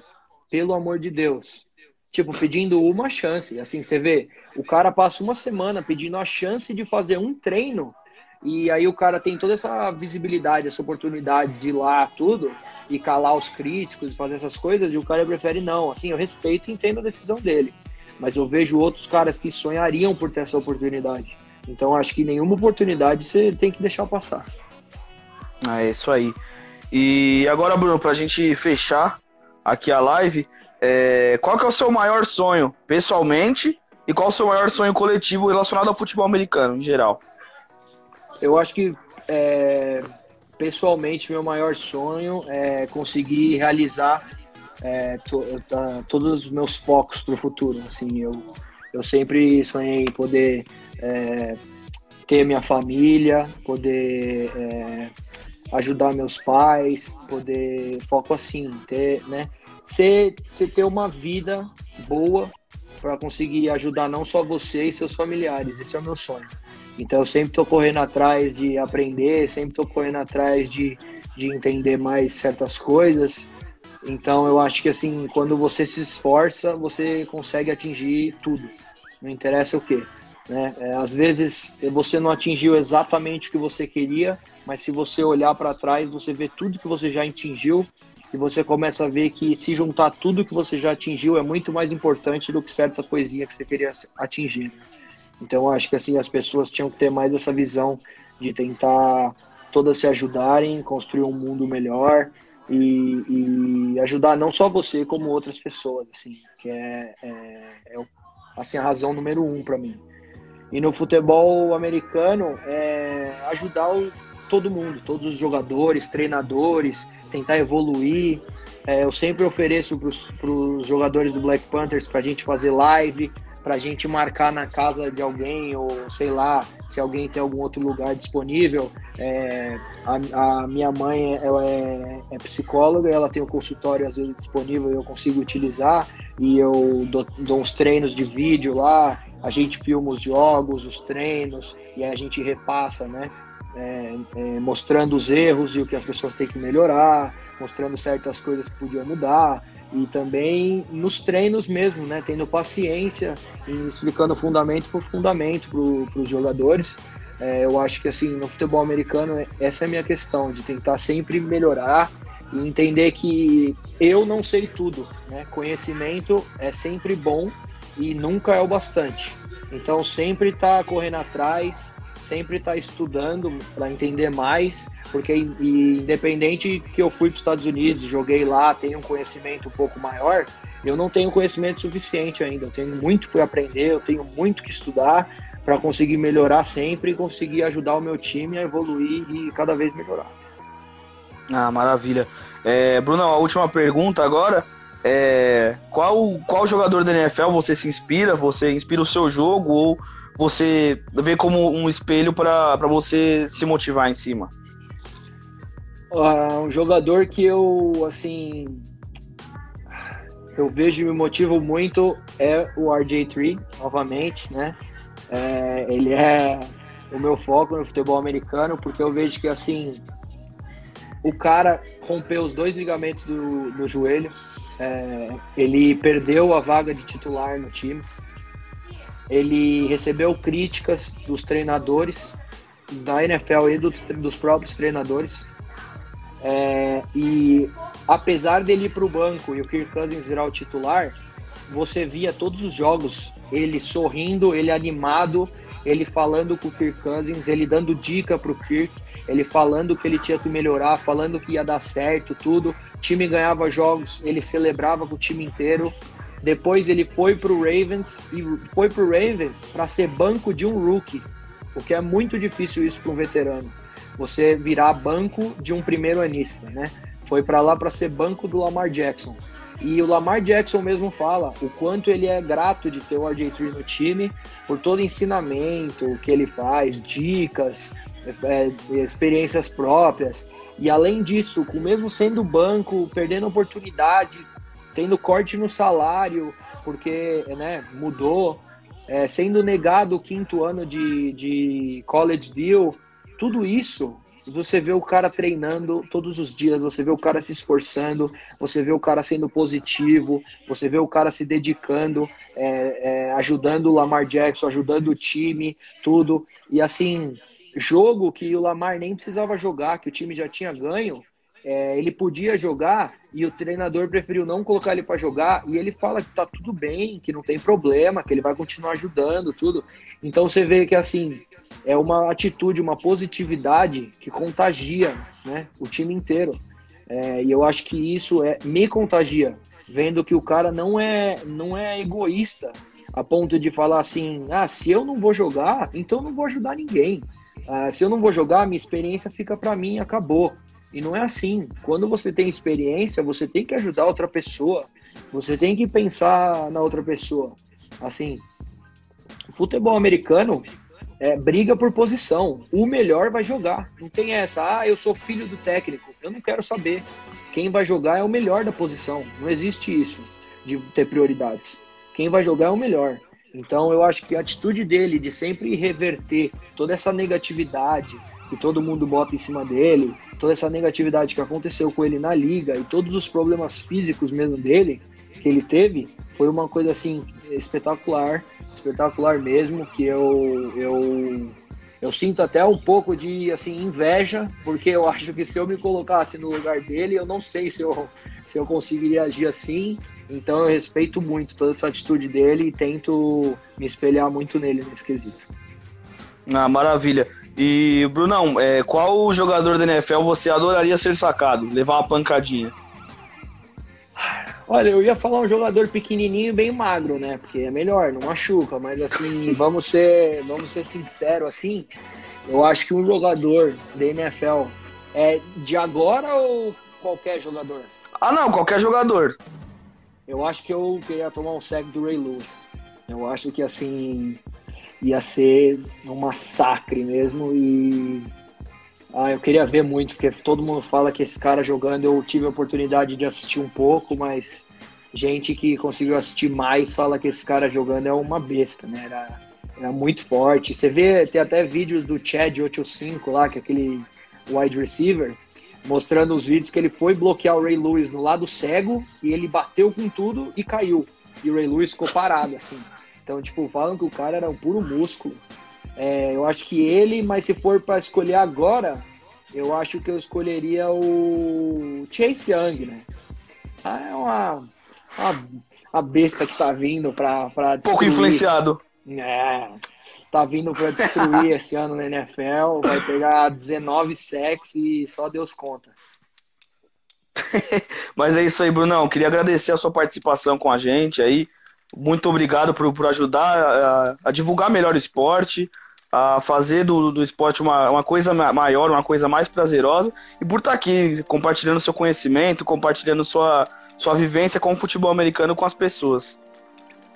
S2: pelo amor de Deus. Tipo, pedindo uma chance. Assim, você vê, o cara passa uma semana pedindo a chance de fazer um treino e aí o cara tem toda essa visibilidade, essa oportunidade de ir lá, tudo, e calar os críticos, fazer essas coisas, e o cara prefere não. Assim, eu respeito e entendo a decisão dele mas eu vejo outros caras que sonhariam por ter essa oportunidade. Então acho que nenhuma oportunidade você tem que deixar passar.
S1: É isso aí. E agora, Bruno, para a gente fechar aqui a live, é... qual que é o seu maior sonho pessoalmente e qual é o seu maior sonho coletivo relacionado ao futebol americano em geral?
S2: Eu acho que é... pessoalmente meu maior sonho é conseguir realizar é, to, tá, todos os meus focos para o futuro. Assim, eu, eu sempre sonhei em poder é, ter minha família, poder é, ajudar meus pais, poder foco assim, ter, né? Ser ter uma vida boa para conseguir ajudar não só você e seus familiares. Esse é o meu sonho. Então eu sempre estou correndo atrás de aprender, sempre estou correndo atrás de, de entender mais certas coisas. Então eu acho que assim, quando você se esforça, você consegue atingir tudo. Não interessa o quê. Né? É, às vezes você não atingiu exatamente o que você queria, mas se você olhar para trás, você vê tudo que você já atingiu e você começa a ver que se juntar tudo que você já atingiu é muito mais importante do que certa coisinha que você queria atingir. Então acho que assim as pessoas tinham que ter mais essa visão de tentar todas se ajudarem, construir um mundo melhor e, e ajudar não só você como outras pessoas, assim, que é, é, é assim a razão número um para mim. E no futebol americano é ajudar o, todo mundo, todos os jogadores, treinadores, tentar evoluir. É, eu sempre ofereço para os jogadores do Black Panthers para a gente fazer live, para a gente marcar na casa de alguém, ou sei lá, se alguém tem algum outro lugar disponível. É, a, a, minha mãe ela é, é, psicóloga, ela tem um consultório às vezes disponível eu consigo utilizar, e eu dou, dou uns treinos de vídeo lá, a gente filma os jogos, os treinos, e a gente repassa, né? É, é, mostrando os erros e o que as pessoas têm que melhorar, mostrando certas coisas que podiam mudar e também nos treinos mesmo, né? Tendo paciência e explicando fundamento por fundamento para os jogadores. É, eu acho que assim no futebol americano essa é a minha questão de tentar sempre melhorar e entender que eu não sei tudo, né? Conhecimento é sempre bom e nunca é o bastante. Então sempre tá correndo atrás, sempre estar tá estudando para entender mais, porque independente que eu fui para os Estados Unidos, joguei lá, tenho um conhecimento um pouco maior, eu não tenho conhecimento suficiente ainda. Eu tenho muito para aprender, eu tenho muito que estudar para conseguir melhorar sempre e conseguir ajudar o meu time a evoluir e cada vez melhorar.
S1: Ah, maravilha. É, Bruno, a última pergunta agora. É, qual, qual jogador da NFL você se inspira? Você inspira o seu jogo ou você vê como um espelho para você se motivar em cima?
S2: Um jogador que eu, assim, eu vejo e me motivo muito é o RJ3, novamente, né? É, ele é o meu foco no futebol americano, porque eu vejo que, assim, o cara rompeu os dois ligamentos do, do joelho, é, ele perdeu a vaga de titular no time, ele recebeu críticas dos treinadores da NFL e dos, dos próprios treinadores. É, e apesar dele ir para o banco e o Kirk Cousins virar o titular, você via todos os jogos ele sorrindo, ele animado, ele falando com o Kirk Cousins, ele dando dica para o Kirk, ele falando que ele tinha que melhorar, falando que ia dar certo, tudo. O time ganhava jogos, ele celebrava com o time inteiro. Depois ele foi para o Ravens e foi para o Ravens para ser banco de um rookie, o que é muito difícil isso para um veterano. Você virar banco de um primeiro anista, né? Foi para lá para ser banco do Lamar Jackson. E o Lamar Jackson mesmo fala o quanto ele é grato de ter o RJ3 no time, por todo ensinamento que ele faz, dicas, é, experiências próprias. E além disso, com mesmo sendo banco, perdendo oportunidade, tendo corte no salário, porque né, mudou, é, sendo negado o quinto ano de, de college deal, tudo isso você vê o cara treinando todos os dias, você vê o cara se esforçando, você vê o cara sendo positivo, você vê o cara se dedicando, é, é, ajudando o Lamar Jackson, ajudando o time, tudo. E assim, jogo que o Lamar nem precisava jogar, que o time já tinha ganho, é, ele podia jogar e o treinador preferiu não colocar ele para jogar e ele fala que tá tudo bem, que não tem problema, que ele vai continuar ajudando, tudo. Então você vê que assim é uma atitude, uma positividade que contagia, né, o time inteiro. É, e eu acho que isso é me contagia, vendo que o cara não é não é egoísta a ponto de falar assim, ah, se eu não vou jogar, então não vou ajudar ninguém. Ah, se eu não vou jogar, minha experiência fica para mim, acabou. E não é assim. Quando você tem experiência, você tem que ajudar outra pessoa. Você tem que pensar na outra pessoa. Assim, futebol americano é briga por posição. O melhor vai jogar. Não tem essa, ah, eu sou filho do técnico. Eu não quero saber. Quem vai jogar é o melhor da posição. Não existe isso de ter prioridades. Quem vai jogar é o melhor. Então eu acho que a atitude dele de sempre reverter toda essa negatividade, que todo mundo bota em cima dele, toda essa negatividade que aconteceu com ele na liga e todos os problemas físicos mesmo dele, que ele teve foi uma coisa assim espetacular, espetacular mesmo, que eu eu eu sinto até um pouco de assim inveja, porque eu acho que se eu me colocasse no lugar dele, eu não sei se eu se eu conseguiria agir assim. Então eu respeito muito toda essa atitude dele e tento me espelhar muito nele nesse quesito.
S1: Ah, maravilha. E, Brunão, é, qual jogador da NFL você adoraria ser sacado, levar uma pancadinha?
S2: Olha, eu ia falar um jogador pequenininho e bem magro, né? Porque é melhor, não machuca. Mas assim, vamos ser, vamos ser sinceros, assim. Eu acho que um jogador da NFL é de agora ou qualquer jogador?
S1: Ah, não, qualquer jogador.
S2: Eu acho que eu queria tomar um sec do Ray Lewis. Eu acho que assim ia ser um massacre mesmo e ah, eu queria ver muito, porque todo mundo fala que esse cara jogando, eu tive a oportunidade de assistir um pouco, mas gente que conseguiu assistir mais fala que esse cara jogando é uma besta, né? Era, era muito forte. Você vê, tem até vídeos do Chad 85 lá, que é aquele wide receiver, mostrando os vídeos que ele foi bloquear o Ray Lewis no lado cego e ele bateu com tudo e caiu. E o Ray Lewis ficou parado, assim. Então, tipo, falam que o cara era um puro músculo. É, eu acho que ele, mas se for para escolher agora, eu acho que eu escolheria o Chase Young, né? Ah, é uma, uma, uma besta que tá vindo para destruir.
S1: Pouco influenciado.
S2: É, tá vindo para destruir esse ano na NFL, vai pegar 19 sacks e só Deus conta.
S1: Mas é isso aí, Brunão. Queria agradecer a sua participação com a gente aí. Muito obrigado por, por ajudar a, a divulgar melhor o esporte a fazer do, do esporte uma, uma coisa maior, uma coisa mais prazerosa, e por estar aqui compartilhando seu conhecimento, compartilhando sua, sua vivência com o futebol americano com as pessoas.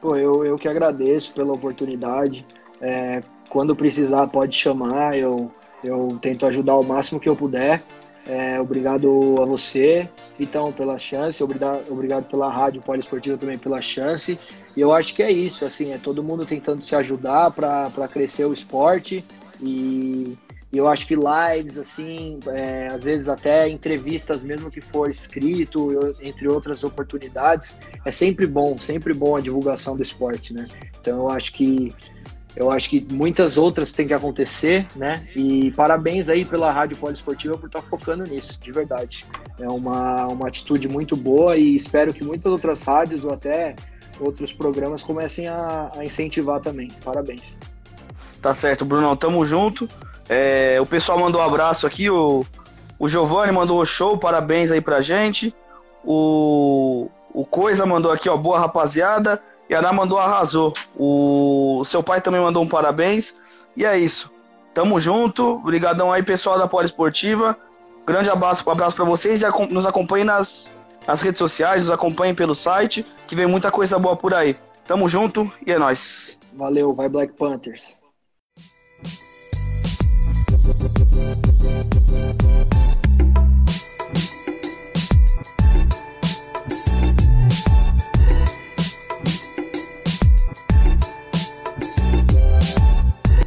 S2: Pô, eu, eu que agradeço pela oportunidade. É, quando precisar, pode chamar, eu, eu tento ajudar o máximo que eu puder. É, obrigado a você, então, pela chance. Obrigado, obrigado pela Rádio Poliesportiva também pela chance. E eu acho que é isso, assim, é todo mundo tentando se ajudar para crescer o esporte. E, e, eu acho que lives, assim, é, às vezes até entrevistas, mesmo que for escrito, entre outras oportunidades, é sempre bom, sempre bom a divulgação do esporte, né? Então eu acho que eu acho que muitas outras têm que acontecer, né? E parabéns aí pela Rádio Poliesportiva por estar focando nisso, de verdade. É uma, uma atitude muito boa e espero que muitas outras rádios ou até outros programas comecem a, a incentivar também. Parabéns.
S1: Tá certo, Brunão, tamo junto. É, o pessoal mandou um abraço aqui, o, o Giovanni mandou um show, parabéns aí pra gente. O, o Coisa mandou aqui, ó, boa rapaziada. E a Ana mandou arrasou. O seu pai também mandou um parabéns. E é isso. Tamo junto. Obrigadão aí, pessoal da Poliesportiva. Grande abraço, abraço para vocês e nos acompanhem nas, nas redes sociais, nos acompanhem pelo site, que vem muita coisa boa por aí. Tamo junto e é nóis.
S2: Valeu, vai Black Panthers.